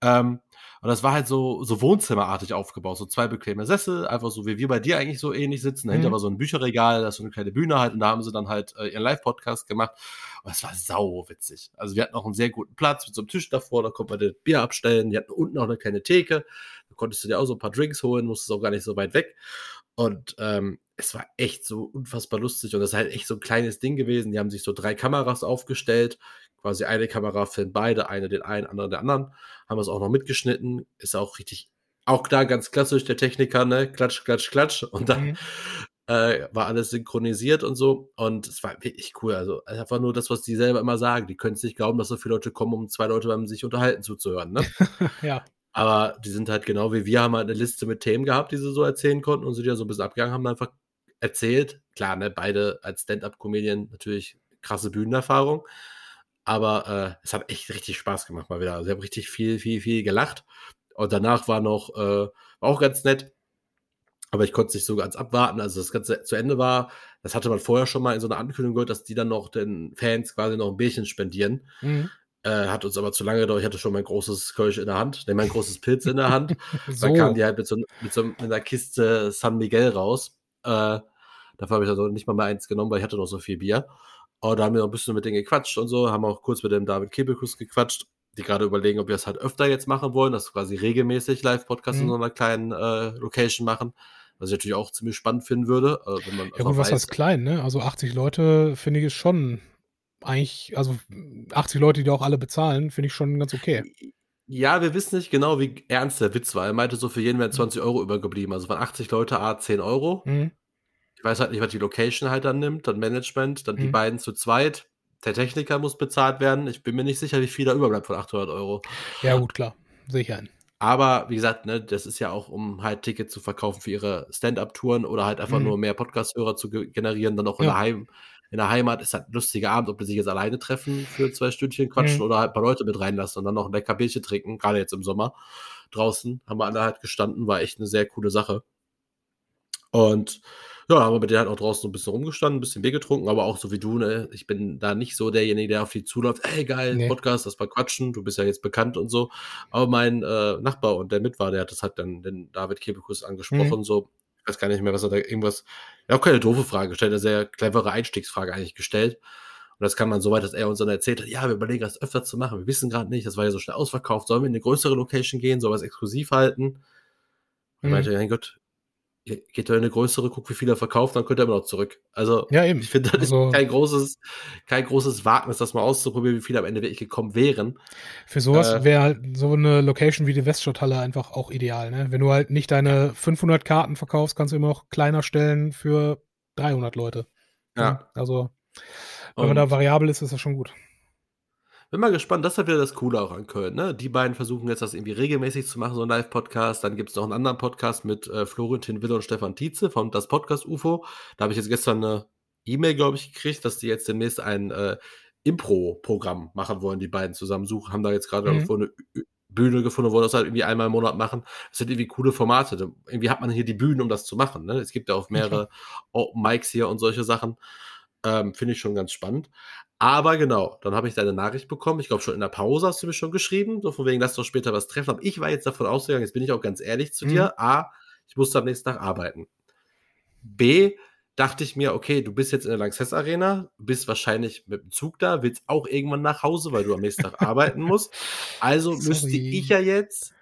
Ähm, und das war halt so, so Wohnzimmerartig aufgebaut, so zwei bequeme Sessel, einfach so wie wir bei dir eigentlich so ähnlich sitzen. Dahinter mhm. war so ein Bücherregal, da ist so eine kleine Bühne halt und da haben sie dann halt äh, ihren Live-Podcast gemacht. Und das war sau witzig. Also wir hatten auch einen sehr guten Platz mit so einem Tisch davor, da konnte man das Bier abstellen. Die hatten unten auch eine kleine Theke, da konntest du dir auch so ein paar Drinks holen, musstest auch gar nicht so weit weg. Und ähm, es war echt so unfassbar lustig und das ist halt echt so ein kleines Ding gewesen. Die haben sich so drei Kameras aufgestellt, quasi eine Kamera filmt beide, eine den einen, andere den anderen, haben es auch noch mitgeschnitten, ist auch richtig, auch da ganz klassisch der Techniker, ne, klatsch, klatsch, klatsch und dann mhm. äh, war alles synchronisiert und so und es war wirklich cool, also einfach nur das, was die selber immer sagen, die können es nicht glauben, dass so viele Leute kommen, um zwei Leute beim sich unterhalten zuzuhören, ne? ja. Aber die sind halt genau wie wir, haben halt eine Liste mit Themen gehabt, die sie so erzählen konnten und sie ja so ein bisschen abgegangen haben, einfach erzählt. Klar, ne, beide als Stand-up-Comedian natürlich krasse Bühnenerfahrung. Aber äh, es hat echt richtig Spaß gemacht mal wieder. Also, sie haben richtig viel, viel, viel gelacht. Und danach war noch, äh, war auch ganz nett. Aber ich konnte es nicht so ganz abwarten. Also das Ganze zu Ende war, das hatte man vorher schon mal in so einer Ankündigung gehört, dass die dann noch den Fans quasi noch ein Bierchen spendieren. Mhm. Äh, hat uns aber zu lange gedauert. Ich hatte schon mein großes Kölsch in der Hand, ne, mein großes Pilz in der Hand. so. Dann kamen die halt mit so, mit so mit einer Kiste San Miguel raus. Äh, Dafür habe ich also nicht mal mehr eins genommen, weil ich hatte noch so viel Bier. Und da haben wir noch ein bisschen mit denen gequatscht und so, haben auch kurz mit dem David Kebekus gequatscht, die gerade überlegen, ob wir es halt öfter jetzt machen wollen, dass wir quasi regelmäßig Live-Podcasts mhm. in so einer kleinen äh, Location machen. Was ich natürlich auch ziemlich spannend finden würde. Also wenn man ja gut, was heißt klein, ne? Also 80 Leute finde ich es schon eigentlich, also 80 Leute, die auch alle bezahlen, finde ich schon ganz okay. Ja, wir wissen nicht genau, wie ernst der Witz war. Er meinte, so für jeden wären 20 Euro übergeblieben. Also waren 80 Leute, A, 10 Euro. Mhm. Ich weiß halt nicht, was die Location halt dann nimmt, dann Management, dann mhm. die beiden zu zweit. Der Techniker muss bezahlt werden. Ich bin mir nicht sicher, wie viel da überbleibt von 800 Euro. Ja, gut, klar. Sicher. Aber wie gesagt, ne, das ist ja auch, um halt Tickets zu verkaufen für ihre Stand-Up-Touren oder halt einfach mhm. nur mehr Podcast-Hörer zu generieren, dann auch ja. in der Heim in der Heimat ist halt ein lustiger Abend, ob wir sich jetzt alleine treffen für zwei Stündchen quatschen mhm. oder halt ein paar Leute mit reinlassen und dann noch ein lecker Bierchen trinken, gerade jetzt im Sommer. Draußen haben wir alle halt gestanden, war echt eine sehr coole Sache. Und ja, haben wir mit denen halt auch draußen so ein bisschen rumgestanden, ein bisschen Bier getrunken, aber auch so wie du, ne? Ich bin da nicht so derjenige, der auf die zuläuft, ey, geil, nee. Podcast, das war quatschen, du bist ja jetzt bekannt und so. Aber mein äh, Nachbar und der mit war, der hat das halt dann den David Kebekus angesprochen, mhm. so, ich weiß gar nicht mehr, was er da irgendwas, ja, auch keine doofe Frage gestellt, eine sehr clevere Einstiegsfrage eigentlich gestellt. Und das kann man so weit, dass er uns dann erzählt hat, ja, wir überlegen das öfter zu machen. Wir wissen gerade nicht, das war ja so schnell ausverkauft. Sollen wir in eine größere Location gehen? Sollen wir es exklusiv halten? Und mhm. meinte, ja, mein Gott, geht doch in eine größere, guckt, wie viel er verkauft, dann könnt ihr immer noch zurück. Also, ja, eben. ich finde, das also, ist kein großes, kein großes Wagnis, das mal auszuprobieren, wie viele am Ende wirklich gekommen wären. Für sowas äh, wäre halt so eine Location wie die Weststadthalle einfach auch ideal, ne? Wenn du halt nicht deine 500 Karten verkaufst, kannst du immer noch kleiner stellen für 300 Leute. Ja. Also, wenn man da variabel ist, ist das schon gut. Bin mal gespannt, das ist ja wieder das Coole auch an Köln. Ne? Die beiden versuchen jetzt das irgendwie regelmäßig zu machen, so ein Live-Podcast. Dann gibt es noch einen anderen Podcast mit äh, Florentin Wille und Stefan Tietze von das Podcast UFO. Da habe ich jetzt gestern eine E-Mail, glaube ich, gekriegt, dass die jetzt demnächst ein äh, Impro-Programm machen wollen, die beiden zusammen suchen. Haben da jetzt gerade mhm. eine Bühne gefunden, wollen das halt irgendwie einmal im Monat machen. Das sind irgendwie coole Formate. Irgendwie hat man hier die Bühnen, um das zu machen. Ne? Es gibt ja auch mehrere Open Mics hier und solche Sachen. Ähm, Finde ich schon ganz spannend. Aber genau, dann habe ich deine Nachricht bekommen. Ich glaube, schon in der Pause hast du mir schon geschrieben, so von wegen, lass doch später was treffen. Aber ich war jetzt davon ausgegangen, jetzt bin ich auch ganz ehrlich zu mhm. dir. A, ich musste am nächsten Tag arbeiten. B, dachte ich mir, okay, du bist jetzt in der Lanxess Arena, bist wahrscheinlich mit dem Zug da, willst auch irgendwann nach Hause, weil du am nächsten Tag arbeiten musst. Also Sorry. müsste ich ja jetzt,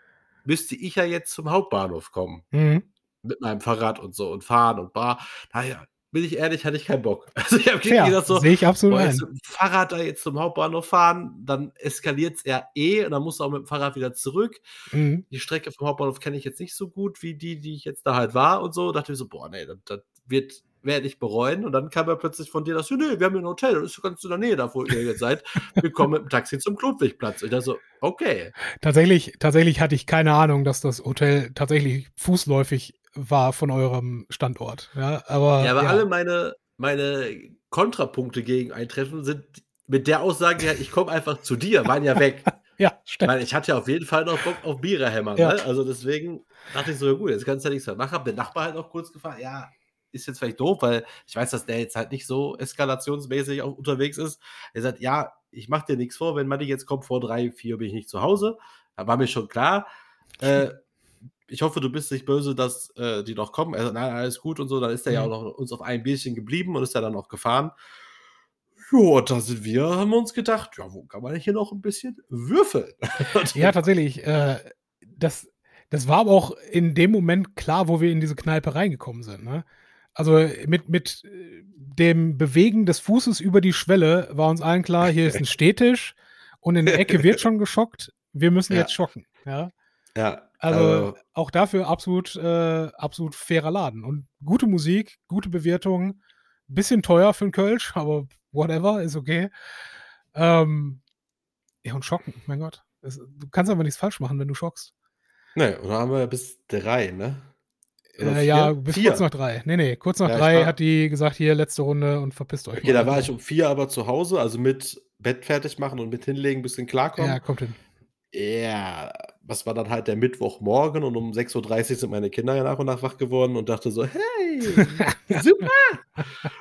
müsste ich ja jetzt zum Hauptbahnhof kommen. Mhm. Mit meinem Fahrrad und so und fahren und bar. Naja, bin ich ehrlich, hatte ich keinen Bock. Also ich habe gedacht so, sehe ich absolut boah, ein. Fahrrad da jetzt zum Hauptbahnhof fahren, dann eskaliert es ja eh und dann musst du auch mit dem Fahrrad wieder zurück. Mhm. Die Strecke vom Hauptbahnhof kenne ich jetzt nicht so gut wie die, die ich jetzt da halt war und so. Da dachte ich so, boah, nee, das, das wird werde ich bereuen. Und dann kam er plötzlich von dir, dass nee, wir haben hier ein Hotel, das ist ganz in der Nähe da, wo ihr jetzt seid. Wir kommen mit dem Taxi zum Klodwigplatz. Und ich dachte so, okay. Tatsächlich, tatsächlich hatte ich keine Ahnung, dass das Hotel tatsächlich fußläufig war von eurem Standort. Ja, aber, ja, aber ja. alle meine, meine Kontrapunkte gegen Eintreffen sind mit der Aussage, ja, ich komme einfach zu dir, waren ja weg. ja, stimmt. Ich, ich hatte ja auf jeden Fall noch Bock auf Biere hämmern. Ja. Ne? Also deswegen dachte ich so, ja gut, jetzt kannst du ja nichts mehr machen. Hab den Nachbar halt noch kurz gefragt, ja, ist jetzt vielleicht doof, weil ich weiß, dass der jetzt halt nicht so eskalationsmäßig auch unterwegs ist. Er sagt, ja, ich mache dir nichts vor, wenn Matti jetzt kommt, vor drei, vier bin ich nicht zu Hause. Da war mir schon klar. Äh, ich hoffe, du bist nicht böse, dass äh, die noch kommen. Er sagt, nein, alles gut und so. Dann ist er mhm. ja auch noch uns auf ein Bierchen geblieben und ist ja dann auch gefahren. Ja, da sind wir, haben wir uns gedacht, ja, wo kann man hier noch ein bisschen würfeln? ja, tatsächlich. Äh, das, das war aber auch in dem Moment klar, wo wir in diese Kneipe reingekommen sind. Ne? Also mit, mit äh, dem Bewegen des Fußes über die Schwelle war uns allen klar, hier ist ein Städtisch und in der Ecke wird schon geschockt. Wir müssen ja. jetzt schocken. Ja. Ja, also, also auch dafür absolut, äh, absolut fairer Laden. Und gute Musik, gute Bewertung, bisschen teuer für einen Kölsch, aber whatever, ist okay. Ähm, ja, und schocken, mein Gott. Es, du kannst aber nichts falsch machen, wenn du schockst. Nee, und dann haben wir bis drei, ne? Äh, ja, bis vier. kurz nach drei. Nee, nee, kurz nach ja, drei hat die gesagt, hier, letzte Runde und verpisst euch. Okay, mal. da war ich um vier aber zu Hause, also mit Bett fertig machen und mit hinlegen, bisschen klarkommen. Ja, kommt hin. Ja, was war dann halt der Mittwochmorgen und um 6.30 Uhr sind meine Kinder ja nach und nach wach geworden und dachte so, hey, super!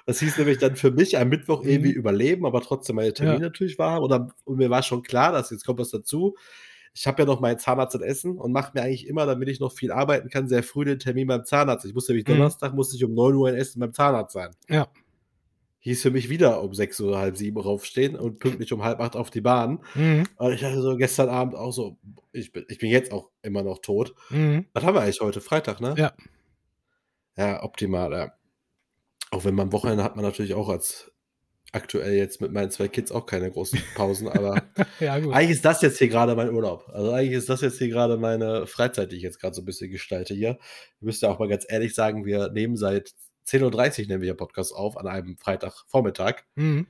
das hieß nämlich dann für mich am Mittwoch irgendwie mhm. überleben, aber trotzdem meine Termine ja. natürlich war. Und, und mir war schon klar, dass jetzt kommt was dazu. ich habe ja noch meinen Zahnarzt in Essen und mache mir eigentlich immer, damit ich noch viel arbeiten kann, sehr früh den Termin beim Zahnarzt. Ich musste nämlich mhm. Donnerstag, musste ich um 9 Uhr in Essen beim Zahnarzt sein. Ja. Hieß für mich wieder um 6 Uhr, halb sieben raufstehen und pünktlich um halb acht auf die Bahn. Mhm. Und ich hatte so gestern Abend auch so, ich bin, ich bin jetzt auch immer noch tot. Mhm. Was haben wir eigentlich heute? Freitag, ne? Ja. Ja, optimal, ja. Auch wenn man am Wochenende hat man natürlich auch als aktuell jetzt mit meinen zwei Kids auch keine großen Pausen, aber ja, eigentlich ist das jetzt hier gerade mein Urlaub. Also eigentlich ist das jetzt hier gerade meine Freizeit, die ich jetzt gerade so ein bisschen gestalte hier. Ihr müsst ja auch mal ganz ehrlich sagen, wir nehmen seit 10.30 Uhr nehmen wir ja Podcast auf an einem Freitagvormittag. Mhm.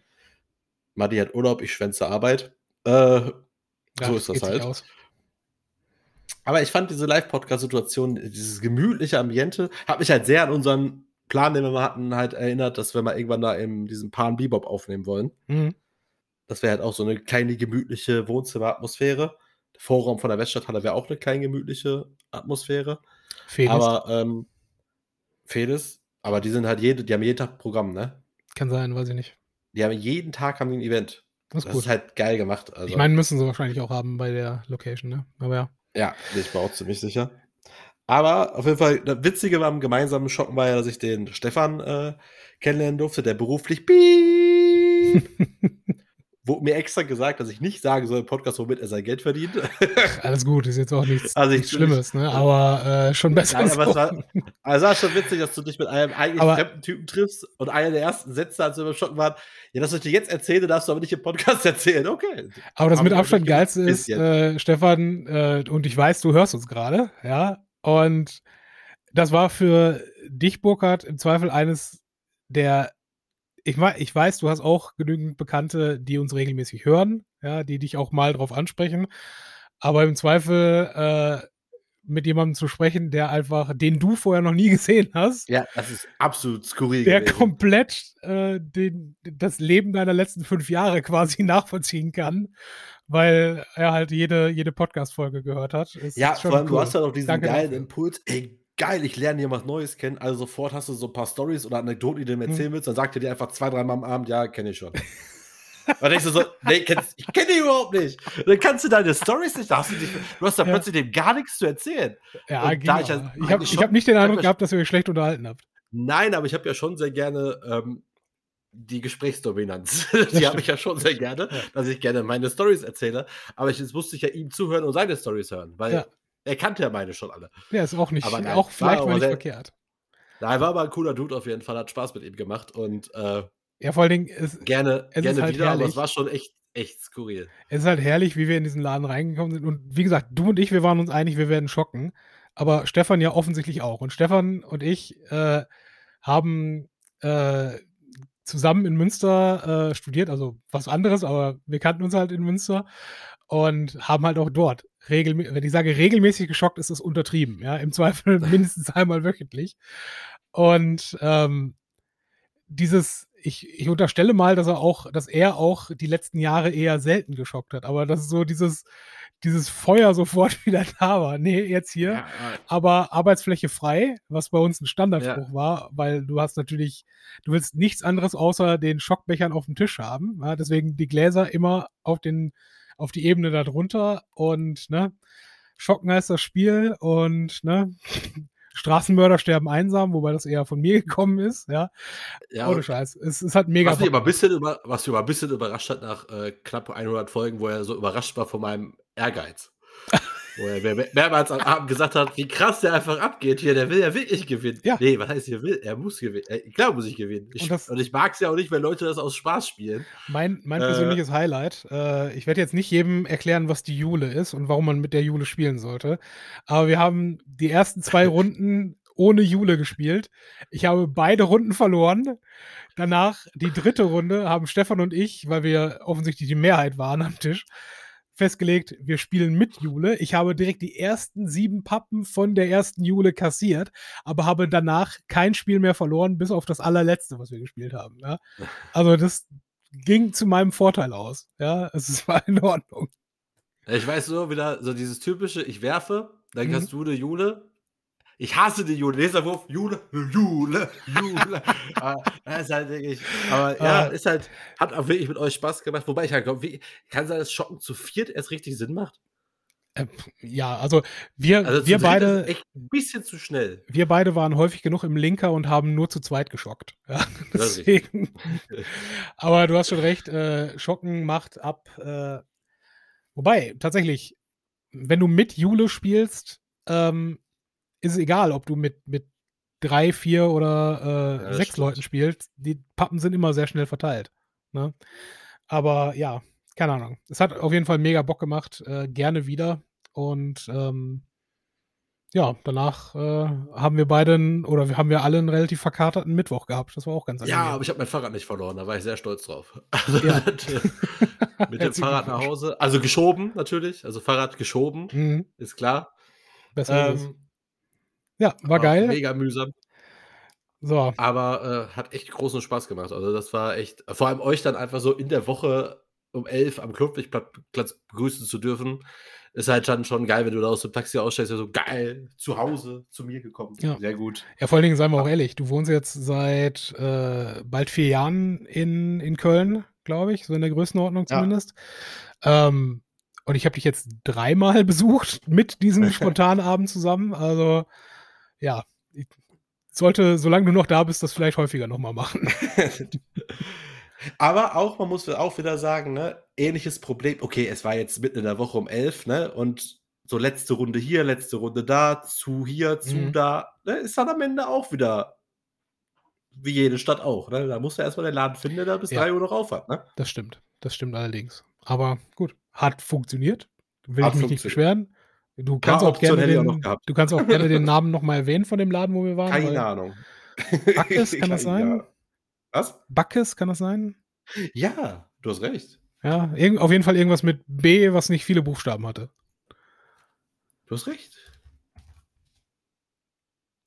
Madi hat Urlaub, ich schwänze Arbeit. Äh, ja, so ist das halt. Aber ich fand diese Live-Podcast-Situation, dieses gemütliche Ambiente, hat mich halt sehr an unseren Plan, den wir mal hatten, halt erinnert, dass wir mal irgendwann da in diesem Pan Bebop aufnehmen wollen. Mhm. Das wäre halt auch so eine kleine gemütliche Wohnzimmeratmosphäre. Der Vorraum von der Weststadthalle wäre auch eine kleine gemütliche Atmosphäre. Felis. Aber ähm, Felis, aber die sind halt jede, die haben jeden Tag Programm, ne? Kann sein, weiß ich nicht. Die haben jeden Tag haben die ein Event. Das ist, das ist halt geil gemacht. Also. Ich meine, müssen sie wahrscheinlich auch haben bei der Location, ne? Aber ja. Ja, bin ich mir auch ziemlich sicher. Aber auf jeden Fall, das Witzige war am gemeinsamen Schocken war ja, dass ich den Stefan äh, kennenlernen durfte, der beruflich wurde mir extra gesagt, dass ich nicht sagen soll im Podcast, womit er sein Geld verdient. Alles gut, ist jetzt auch nichts, also nichts Schlimmes, ne? aber äh, schon besser. Nein, aber so. es war, also war schon witzig, dass du dich mit einem eigentlich aber, fremden Typen triffst und einer der ersten Sätze, als wir beim Schocken waren, ja, das, was ich dir jetzt erzähle, darfst du aber nicht im Podcast erzählen. Okay. Aber das mit Abstand geilste ist, äh, Stefan, äh, und ich weiß, du hörst uns gerade, ja, und das war für dich, Burkhard, im Zweifel eines der, ich, ich weiß, du hast auch genügend Bekannte, die uns regelmäßig hören, ja, die dich auch mal drauf ansprechen. Aber im Zweifel äh, mit jemandem zu sprechen, der einfach, den du vorher noch nie gesehen hast. Ja, das ist absolut skurril. Der gewesen. komplett äh, den, das Leben deiner letzten fünf Jahre quasi nachvollziehen kann weil er halt jede, jede Podcast-Folge gehört hat. Ist, ja, vor allem, cool. du hast ja noch diesen Danke geilen dafür. Impuls, ey, geil, ich lerne hier was Neues kennen. Also sofort hast du so ein paar Stories oder Anekdoten, die du hm. erzählen hm. willst, dann sagt er dir einfach zwei, dreimal am Abend, ja, kenne ich schon. Und denkst du so, nee, kennst, ich kenne dich überhaupt nicht. Und dann kannst du deine Stories nicht, hast du, dich, du hast da ja. plötzlich dem gar nichts zu erzählen. Ja, genau. ich, ich habe hab nicht den Eindruck gehabt, dass ihr euch schlecht unterhalten habt. Nein, aber ich habe ja schon sehr gerne ähm, die Gesprächsdominanz. die habe ich ja schon sehr gerne, dass ich gerne meine Stories erzähle. Aber ich, jetzt musste ich ja ihm zuhören und seine Stories hören, weil ja. Er kannte ja meine schon alle. Ja, ist auch nicht, aber nein, auch vielleicht mal nicht verkehrt. Nein, war aber ein cooler Dude auf jeden Fall, hat Spaß mit ihm gemacht und äh, ja, vor allen Dingen ist, gerne, es gerne halt wieder, herrlich. aber es war schon echt, echt skurril. Es ist halt herrlich, wie wir in diesen Laden reingekommen sind. Und wie gesagt, du und ich, wir waren uns einig, wir werden schocken. Aber Stefan ja offensichtlich auch. Und Stefan und ich äh, haben äh, zusammen in Münster äh, studiert, also was anderes, aber wir kannten uns halt in Münster und haben halt auch dort regelmäßig, wenn ich sage regelmäßig geschockt, ist das untertrieben, ja, im Zweifel mindestens einmal wöchentlich. Und ähm, dieses, ich, ich unterstelle mal, dass er auch, dass er auch die letzten Jahre eher selten geschockt hat, aber das ist so dieses, dieses Feuer sofort wieder da war. Nee, jetzt hier. Ja, aber Arbeitsfläche frei, was bei uns ein Standardspruch ja. war, weil du hast natürlich, du willst nichts anderes außer den Schockbechern auf dem Tisch haben. Ja, deswegen die Gläser immer auf den, auf die Ebene darunter und, ne, Schocken heißt das Spiel und, ne, Straßenmörder sterben einsam, wobei das eher von mir gekommen ist, ja. ja Ohne Scheiß. Es, es hat mega. Was mich aber ein bisschen, über, was mich aber ein bisschen überrascht hat nach äh, knapp 100 Folgen, wo er so überrascht war von meinem Ehrgeiz. Wo er mehrmals am Abend gesagt hat, wie krass der einfach abgeht hier, der will ja wirklich gewinnen. Ja. Nee, was heißt hier will? Er muss gewinnen. Äh, klar muss ich gewinnen. Ich, und, und, ich mag es ja auch nicht, wenn Leute das aus Spaß spielen. Mein, mein äh, persönliches Highlight, äh, ich werde jetzt nicht jedem erklären, was die Jule ist und warum man mit der Jule spielen sollte. Aber wir haben die ersten zwei Runden ohne Jule gespielt. Ich habe beide Runden verloren. Danach, die dritte Runde, haben Stefan und ich, weil wir offensichtlich die Mehrheit waren am Tisch, festgelegt, wir spielen mit Jule. Ich habe direkt die ersten sieben Pappen von der ersten Jule kassiert, aber habe danach kein Spiel mehr verloren, bis auf das allerletzte, was wir gespielt haben. Ja? Also das ging zu meinem Vorteil aus. Ja, es war in Ordnung. Ich weiß nur wieder, so dieses typische, ich werfe, dann mhm. hast du eine Jule, ich hasse die Jule. Nächster Wurf, Jule, Jule, Jule. aber, ist halt wirklich, aber ja, ist halt, hat auch wirklich mit euch Spaß gemacht. Wobei ich halt glaube, kann sein, dass Schocken zu viert erst richtig Sinn macht? Äh, ja, also wir, Also wir beide, echt 'n bisschen zu schnell. wir beide waren häufig genug im Linker und haben nur zu zweit geschockt. Ja, deswegen. Aber du hast schon recht, äh, Schocken macht ab. Äh, wobei, tatsächlich, wenn du mit Jule spielst, ähm, ist es egal, ob du mit, mit drei, vier oder äh, Ja, sechs stimmt. Leuten spielst. Die Pappen sind immer sehr schnell verteilt. Ne? Aber ja, keine Ahnung. Es hat auf jeden Fall mega Bock gemacht. Äh, gerne wieder. Und ähm, ja, danach äh, haben wir beide einen- oder wir haben wir alle einen relativ verkaterten Mittwoch gehabt. Das war auch ganz Ja, angenehm. aber ich habe mein Fahrrad nicht verloren, da war ich sehr stolz drauf. Also Ja. mit, dem Fahrrad nach. Hause. Also geschoben natürlich, also Fahrrad geschoben, Mhm, ist klar. besser ist es. Ähm, Ja, war geil. Mega mühsam, So, aber äh, hat echt großen Spaß gemacht. Also das war echt, vor allem euch dann einfach so in der Woche um 11 am Klubwegplatz begrüßen zu dürfen, ist halt dann schon geil, wenn du da aus dem Taxi aussteigst, so geil, zu Hause, zu mir gekommen. Ja. Sehr gut. ja, vor allen Dingen, seien wir auch ehrlich, du wohnst jetzt seit äh, bald vier Jahren in, in Köln, glaube ich, so in der Größenordnung Ja. zumindest. Ähm, und ich habe dich jetzt dreimal besucht mit diesem spontanen Abend zusammen. Also, ja, ich sollte, solange du noch da bist, das vielleicht häufiger nochmal machen. Aber auch, man muss auch wieder sagen, ne, ähnliches Problem. Okay, es war jetzt mitten in der Woche um 11, ne, und so letzte Runde hier, letzte Runde da, zu hier, zu Mhm. da, ne, ist dann am Ende auch wieder wie jede Stadt auch, ne? Da musst du erstmal den Laden finden, der da bis Ja. 3 Uhr noch auf hat, ne? Das stimmt. Das stimmt allerdings. Aber gut, hat funktioniert. Will Hat ich mich nicht beschweren. Du kannst, auch gerne den, du kannst auch gerne den Namen nochmal erwähnen von dem Laden, wo wir waren. Keine Ahnung. Backes, kann das sein? Ahnung. Was? Backes, kann das sein? Ja, du hast recht. Ja, auf jeden Fall irgendwas mit B, was nicht viele Buchstaben hatte. Du hast recht.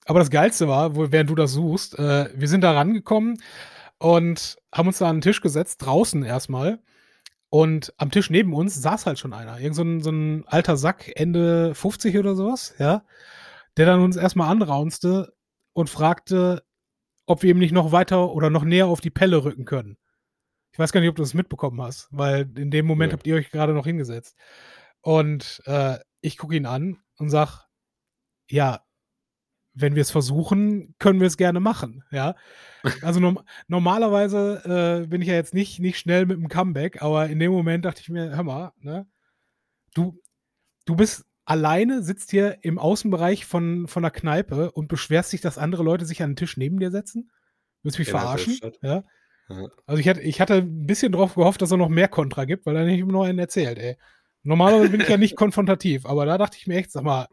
Aber das Geilste war, während du das suchst, äh, wir sind da rangekommen und haben uns da an den Tisch gesetzt, draußen erstmal. Und am Tisch neben uns saß halt schon einer. Irgend so ein, so ein alter Sack, Ende 50 oder sowas, ja. Der dann uns erstmal anraunste und fragte, ob wir ihm nicht noch weiter oder noch näher auf die Pelle rücken können. Ich weiß gar nicht, ob du das mitbekommen hast, weil in dem Moment Nee. habt ihr euch gerade noch hingesetzt. Und äh, ich gucke ihn an und sag, ja, wenn wir es versuchen, können wir es gerne machen, ja. Also norm normalerweise äh, bin ich ja jetzt nicht, nicht schnell mit dem Comeback, aber in dem Moment dachte ich mir, hör mal, ne, du, du bist alleine, sitzt hier im Außenbereich von, von der Kneipe und beschwerst dich, dass andere Leute sich an den Tisch neben dir setzen? Willst du mich der verarschen? Ja. Ja. Also ich hatte, ich hatte ein bisschen drauf gehofft, dass er noch mehr Kontra gibt, weil er nicht immer noch einen erzählt, ey. Normalerweise bin ich ja nicht konfrontativ, aber da dachte ich mir echt, sag mal,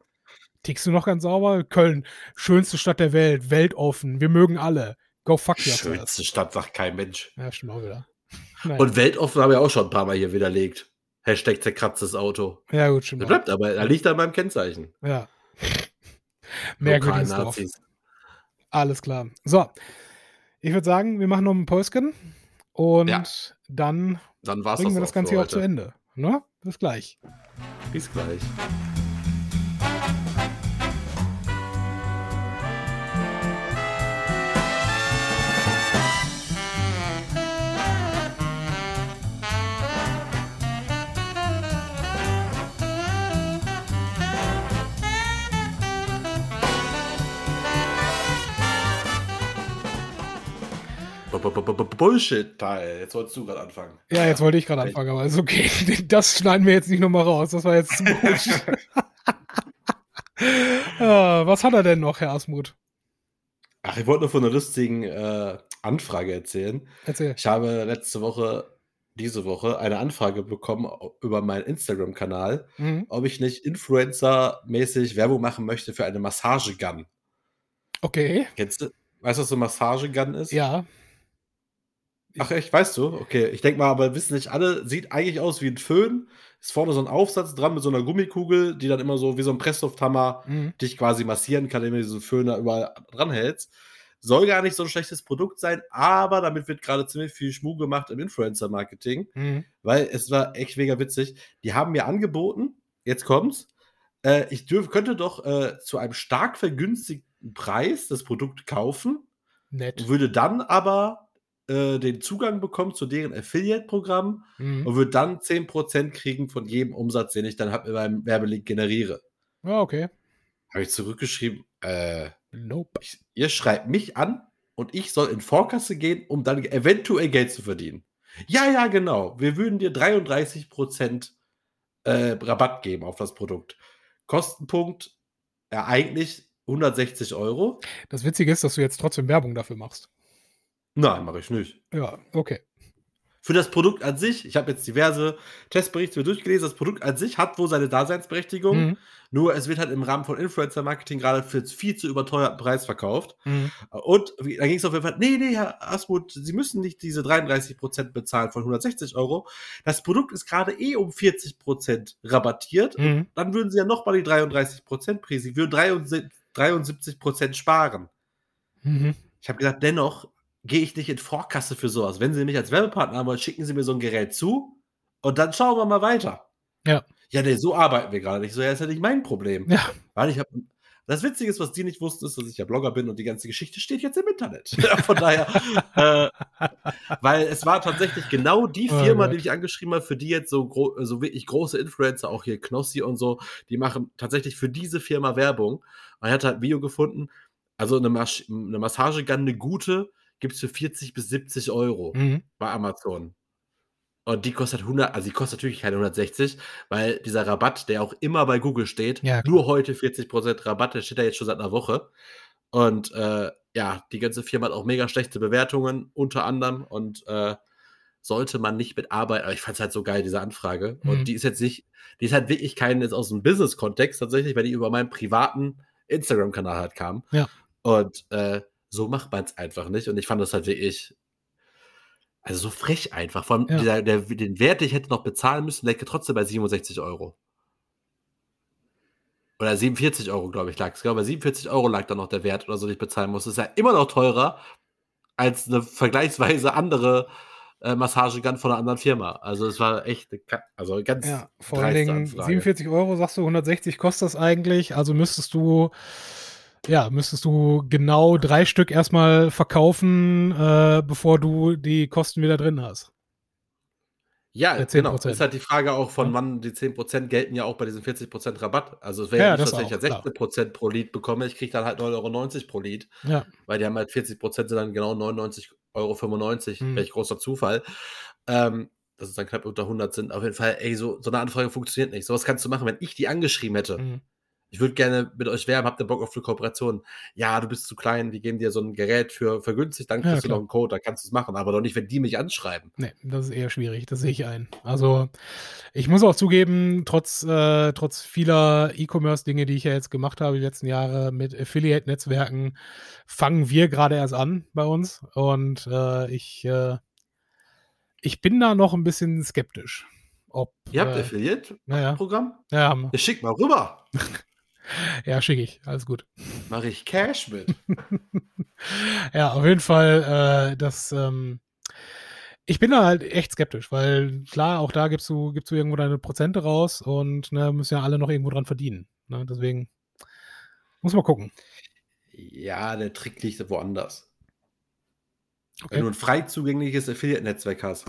tickst du noch ganz sauber? Köln, schönste Stadt der Welt, weltoffen, wir mögen alle. Go fuck yourself. Schönste Stadt, sagt kein Mensch. Ja, stimmt auch wieder. Naja. Und weltoffen habe ich auch schon ein paar Mal hier widerlegt. Hashtag zerkratztes Auto. ja, gut, stimmt auch. bleibt aber, er liegt an meinem Kennzeichen. Ja. Merkwürdiges Dorf. Alles klar. So, ich würde sagen, wir machen noch einen Postgen und Ja. dann Dann bringen wir das das Ganze hier auch zu. Ende. Ne? Bis gleich. Bis gleich. Bullshit-Teil. Jetzt sollst du gerade anfangen. Ja, jetzt wollte ich gerade anfangen, aber ist okay. Das schneiden wir jetzt nicht nochmal raus. Das war jetzt zu gut. ja, was hat er denn noch, Herr Asmuth? Ach, ich wollte nur von einer lustigen äh, Anfrage erzählen. Erzähl. Ich habe letzte Woche, diese Woche, eine Anfrage bekommen über meinen Instagram-Kanal, Mhm. ob ich nicht Influencer-mäßig Werbung machen möchte für eine Massagegun. Okay, Kennst du? Weißt du, was so eine Massagegun ist? ja. Ach echt, weißt du? Okay, ich denke mal, aber wissen nicht alle, sieht eigentlich aus wie ein Föhn. Ist vorne so ein Aufsatz dran mit so einer Gummikugel, die dann immer so wie so ein Presslufthammer Mhm. dich quasi massieren kann, indem du diesen Föhn da überall dran hältst. Soll gar nicht so ein schlechtes Produkt sein, aber damit wird gerade ziemlich viel Schmuh gemacht im Influencer-Marketing, Mhm. weil es war echt mega witzig. Die haben mir angeboten, jetzt kommt's, äh, ich dürf, könnte doch äh, zu einem stark vergünstigten Preis das Produkt kaufen Nett. würde dann aber äh, den Zugang bekommen zu deren Affiliate-Programm Mhm. und würde dann 10% kriegen von jedem Umsatz, den ich dann hab mit meinem Werbelink generiere. Ja, okay. Habe ich zurückgeschrieben, äh, Nope. ich, ihr schreibt mich an und ich soll in Vorkasse gehen, um dann eventuell Geld zu verdienen. Ja, ja, genau. Wir würden dir 33% äh, Rabatt geben auf das Produkt. Kostenpunkt, ja, eigentlich 160 Euro. Das Witzige ist, dass du jetzt trotzdem Werbung dafür machst. Nein, mache ich nicht. Ja, okay. Für das Produkt an sich, ich habe jetzt diverse Testberichte durchgelesen, das Produkt an sich hat wohl seine Daseinsberechtigung, Mhm. nur es wird halt im Rahmen von Influencer-Marketing gerade für viel zu überteuerten Preis verkauft. Mhm. Und da ging es auf jeden Fall, nee, nee, Herr Asmut, Sie müssen nicht diese 33% bezahlen von 160 Euro. Das Produkt ist gerade eh um 40% rabattiert. Mhm. Dann würden Sie ja nochmal die 33% Präsi, Sie würden 73, 73% sparen. Mhm. Ich habe gesagt, dennoch gehe ich nicht in Vorkasse für sowas. Wenn Sie mich als Werbepartner haben wollen, schicken Sie mir so ein Gerät zu und dann schauen wir mal weiter. Ja. Ja, nee, so arbeiten wir gerade nicht. So, ja, ist ja nicht mein Problem. Ja. Weil ich habe. Das Witzige ist, was die nicht wussten, ist, dass ich ja Blogger bin und die ganze Geschichte steht jetzt im Internet. Von daher, äh, weil es war tatsächlich genau die Oh Firma, Gott. die ich angeschrieben habe, für die jetzt so, gro so wirklich große Influencer, auch hier Knossi und so, die machen tatsächlich für diese Firma Werbung. Und er hat halt ein Video gefunden, also eine, Mas eine Massagegun, eine gute, gibt es für 40 bis 70 Euro Mhm. bei Amazon. Und die kostet 100, also die kostet natürlich keine 160, weil dieser Rabatt, der auch immer bei Google steht, Ja, nur heute 40% Rabatt, der steht da jetzt schon seit einer Woche. Und äh, ja, die ganze Firma hat auch mega schlechte Bewertungen, unter anderem. Und äh, sollte man nicht mitarbeiten. Aber ich fand es halt so geil, diese Anfrage. Mhm. Und die ist jetzt nicht, die ist halt wirklich kein jetzt aus dem Business-Kontext tatsächlich, weil die über meinen privaten Instagram-Kanal halt kam. Ja. Und äh, so macht man es einfach nicht. Und ich fand das halt wirklich, also so frech einfach. Vor allem Ja. dieser, der, den Wert, den ich hätte noch bezahlen müssen, liegt trotzdem bei 67 Euro. Oder 47 Euro, glaube ich, lag es. Ich glaube, bei 47 Euro lag da noch der Wert oder so, den ich bezahlen musste. Das ist ja immer noch teurer als eine vergleichsweise andere äh, Massagegun von einer anderen Firma. Also es war echt eine, also ganz Ja, vor allen Dingen Anfrage. 47 Euro, sagst du, 160 kostet das eigentlich. Also müsstest du, ja, müsstest du genau drei Stück erstmal verkaufen, äh, bevor du die Kosten wieder drin hast. Ja, Der genau. 10%. Ist halt die Frage auch von Ja. wann die 10% gelten ja auch bei diesen 40% Rabatt. Also es wäre Ja, ja, nicht, das dass ich ja auch, klar. 16% pro Lied bekomme, ich kriege dann halt 9,90 Euro pro Lied, Ja, weil die haben halt 40% sind dann genau 99,95 Euro. Mhm. Welch großer Zufall. Ähm, dass es dann knapp unter 100 sind. Auf jeden Fall, ey, so, so eine Anfrage funktioniert nicht. Sowas kannst du machen, wenn ich die angeschrieben hätte. mhm. Ich würde gerne mit euch werben, habt ihr Bock auf eine Kooperation? Ja, du bist zu klein, wir geben dir so ein Gerät für vergünstigt, dann Ja, kriegst du klar. noch einen Code, dann kannst du es machen, aber doch nicht, wenn die mich anschreiben. Nee, das ist eher schwierig, das sehe ich ein. Also, ich muss auch zugeben, trotz, äh, trotz vieler E-Commerce-Dinge, die ich ja jetzt gemacht habe die letzten Jahre mit Affiliate-Netzwerken, fangen wir gerade erst an bei uns. Und äh, ich, äh, ich bin da noch ein bisschen skeptisch. Ob, Ihr habt äh, Affiliate-Programm? ja, ja. Ja, schick mal rüber. ja schicke ich, alles gut. Mache ich Cash mit. Ja, auf jeden Fall, äh, das, ähm, ich bin da halt echt skeptisch, weil klar, auch da gibst du, gibst du irgendwo deine Prozente raus und ne, müssen ja alle noch irgendwo dran verdienen. Ne? Deswegen muss man gucken. ja, der Trick liegt woanders. Okay. Wenn du ein frei zugängliches Affiliate-Netzwerk hast,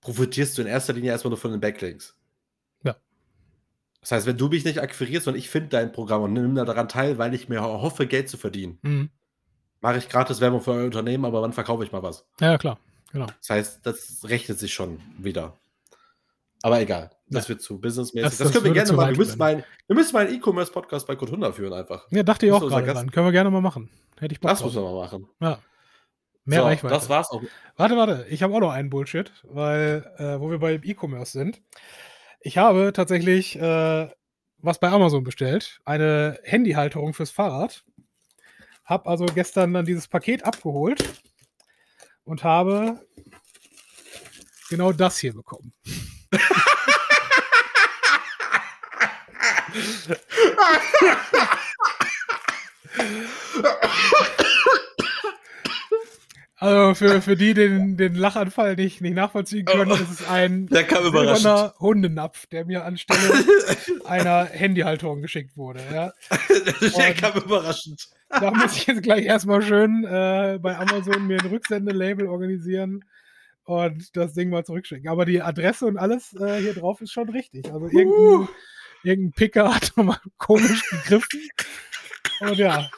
profitierst du in erster Linie erstmal nur von den Backlinks. Das heißt, wenn du mich nicht akquirierst und ich finde dein Programm und nimm da daran teil, weil ich mir hoffe, Geld zu verdienen, Mhm. mache ich gratis Werbung für euer Unternehmen, aber wann verkaufe ich mal was? Ja, klar, genau. Das heißt, das rechnet sich schon wieder. Aber egal, das Ja. wird zu businessmäßig. Das- Das, das können wir gerne mal. Wir müssen, mal, wir müssen mal einen E-Commerce-Podcast bei 100 führen einfach. Ja, dachte ich auch gerade dran. Können wir gerne mal machen. Hätte ich Bock Das drauf. müssen wir mal machen. Ja. Mehr so, Reichweite. Das war's auch. Warte, warte, ich habe auch noch einen Bullshit, weil, äh, wo wir bei E-Commerce sind. Ich habe tatsächlich äh, was bei Amazon bestellt, eine Handyhalterung fürs Fahrrad. Hab also gestern dann dieses Paket abgeholt und habe genau das hier bekommen. Also für, für die, den den Lachanfall nicht, nicht nachvollziehen können, oh, das ist ein der kam Hundenapf, der mir anstelle einer Handyhalterung geschickt wurde. Ja. der kam überraschend. Da muss ich jetzt gleich erstmal schön äh, bei Amazon mir ein Rücksendelabel organisieren und das Ding mal zurückschicken. Aber die Adresse und alles äh, hier drauf ist schon richtig. Also irgendein, uh. irgendein Picker hat nochmal komisch gegriffen. Und ja,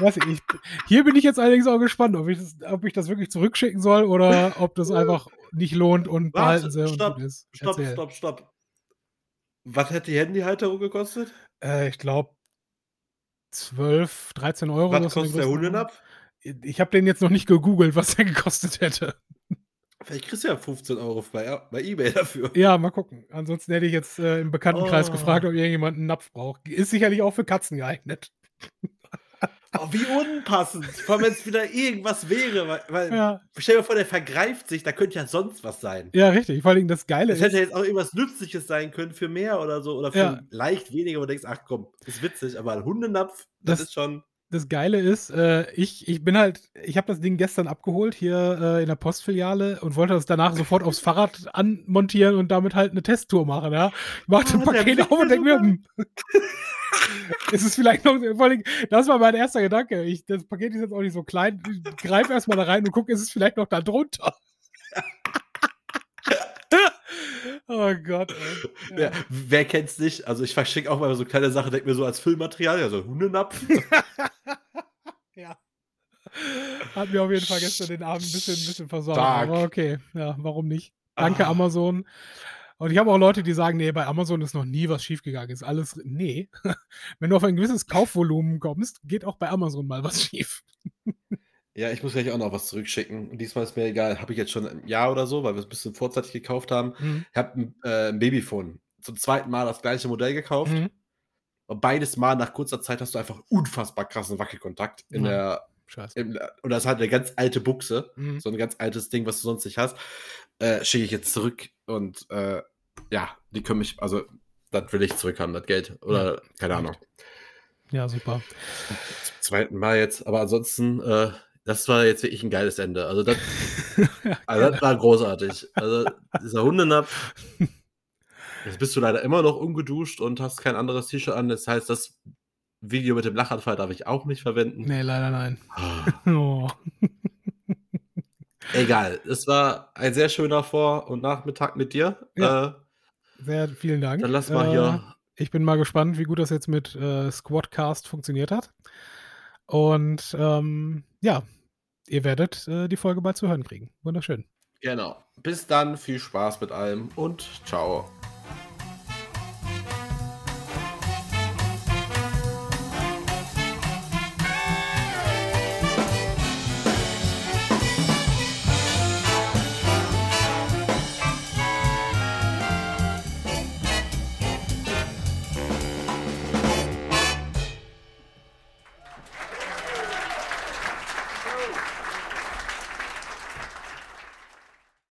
weiß ich, hier bin ich jetzt allerdings auch gespannt, ob ich das, ob ich das wirklich zurückschicken soll oder ob das einfach nicht lohnt und behalten sie stopp, ist. Stopp, Erzähl. stopp, stopp. Was hätte die Handyhalterung gekostet? Äh, ich glaube 12, 13 Euro. Was kostet der Hundenapf? Ich habe den jetzt noch nicht gegoogelt, was der gekostet hätte. Vielleicht kriegst du ja 15 Euro bei, bei Ebay dafür. Ja, mal gucken. Ansonsten hätte ich jetzt äh, im Bekanntenkreis oh. gefragt, ob irgendjemand einen Napf braucht. Ist sicherlich auch für Katzen geeignet. Oh, wie unpassend. Vor allem, wenn es wieder irgendwas wäre. Weil, weil ja. stell dir vor, der vergreift sich, da könnte ja sonst was sein. Ja, richtig. Vor allem das Geile das ist. Es hätte jetzt auch irgendwas Nützliches sein können für mehr oder so. Oder für ja. leicht weniger, wo du denkst, ach komm, ist witzig. Aber ein Hundenapf, das, das ist schon. Das Geile ist, äh, ich, ich bin halt, ich habe das Ding gestern abgeholt hier äh, in der Postfiliale und wollte das danach sofort aufs Fahrrad anmontieren und damit halt eine Testtour machen. Ja? Ich mache oh, ein Paket auf und denke mir, hm, ist es vielleicht noch, vor allem, das war mein erster Gedanke. Ich, das Paket ist jetzt auch nicht so klein. Ich greife erstmal da rein und gucke, ist es vielleicht noch da drunter. oh Gott. Ja. Ja, wer kennt's nicht? Also ich verschicke auch mal so kleine Sachen, denke mir so als Füllmaterial, ja, so Hundenapf. ja. Hat mir auf jeden Fall gestern den Abend ein bisschen, ein bisschen versorgt. Aber okay, ja, warum nicht? Danke, ah. Amazon. Und ich habe auch Leute, die sagen, nee, bei Amazon ist noch nie was schiefgegangen. Ist alles. Nee. Wenn du auf ein gewisses Kaufvolumen kommst, geht auch bei Amazon mal was schief. Ja, ich muss gleich auch noch was zurückschicken. Und diesmal ist mir egal, habe ich jetzt schon ein Jahr oder so, weil wir es ein bisschen vorzeitig gekauft haben. Mhm. Ich habe ein, äh, ein, Babyphone. Zum zweiten Mal das gleiche Modell gekauft. Mhm. Und beides Mal nach kurzer Zeit hast du einfach unfassbar krassen Wackelkontakt in ja. der. Scheiße. Im, und das ist halt eine ganz alte Buchse. Mhm. So ein ganz altes Ding, was du sonst nicht hast äh, schicke ich jetzt zurück und äh, ja, die können mich, also das will ich zurückhaben, das Geld. Oder ja, keine Ahnung. Ja, super. Zum zweiten Mal jetzt, aber ansonsten, äh, das war jetzt wirklich ein geiles Ende. Also das, ja, also das war großartig. Also dieser Hundenapf. Jetzt bist du leider immer noch ungeduscht und hast kein anderes T-Shirt an. Das heißt, das Video mit dem Lachanfall darf ich auch nicht verwenden. Nee, leider nein. Ah. oh. Egal, es war ein sehr schöner Vor- und Nachmittag mit dir. Ja. Äh, sehr vielen Dank. Dann lass mal hier. Äh, ich bin mal gespannt, wie gut das jetzt mit äh, Squadcast funktioniert hat. Und ähm, ja, ihr werdet äh, die Folge bald zu hören kriegen. Wunderschön. Genau. Bis dann, viel Spaß mit allem und ciao.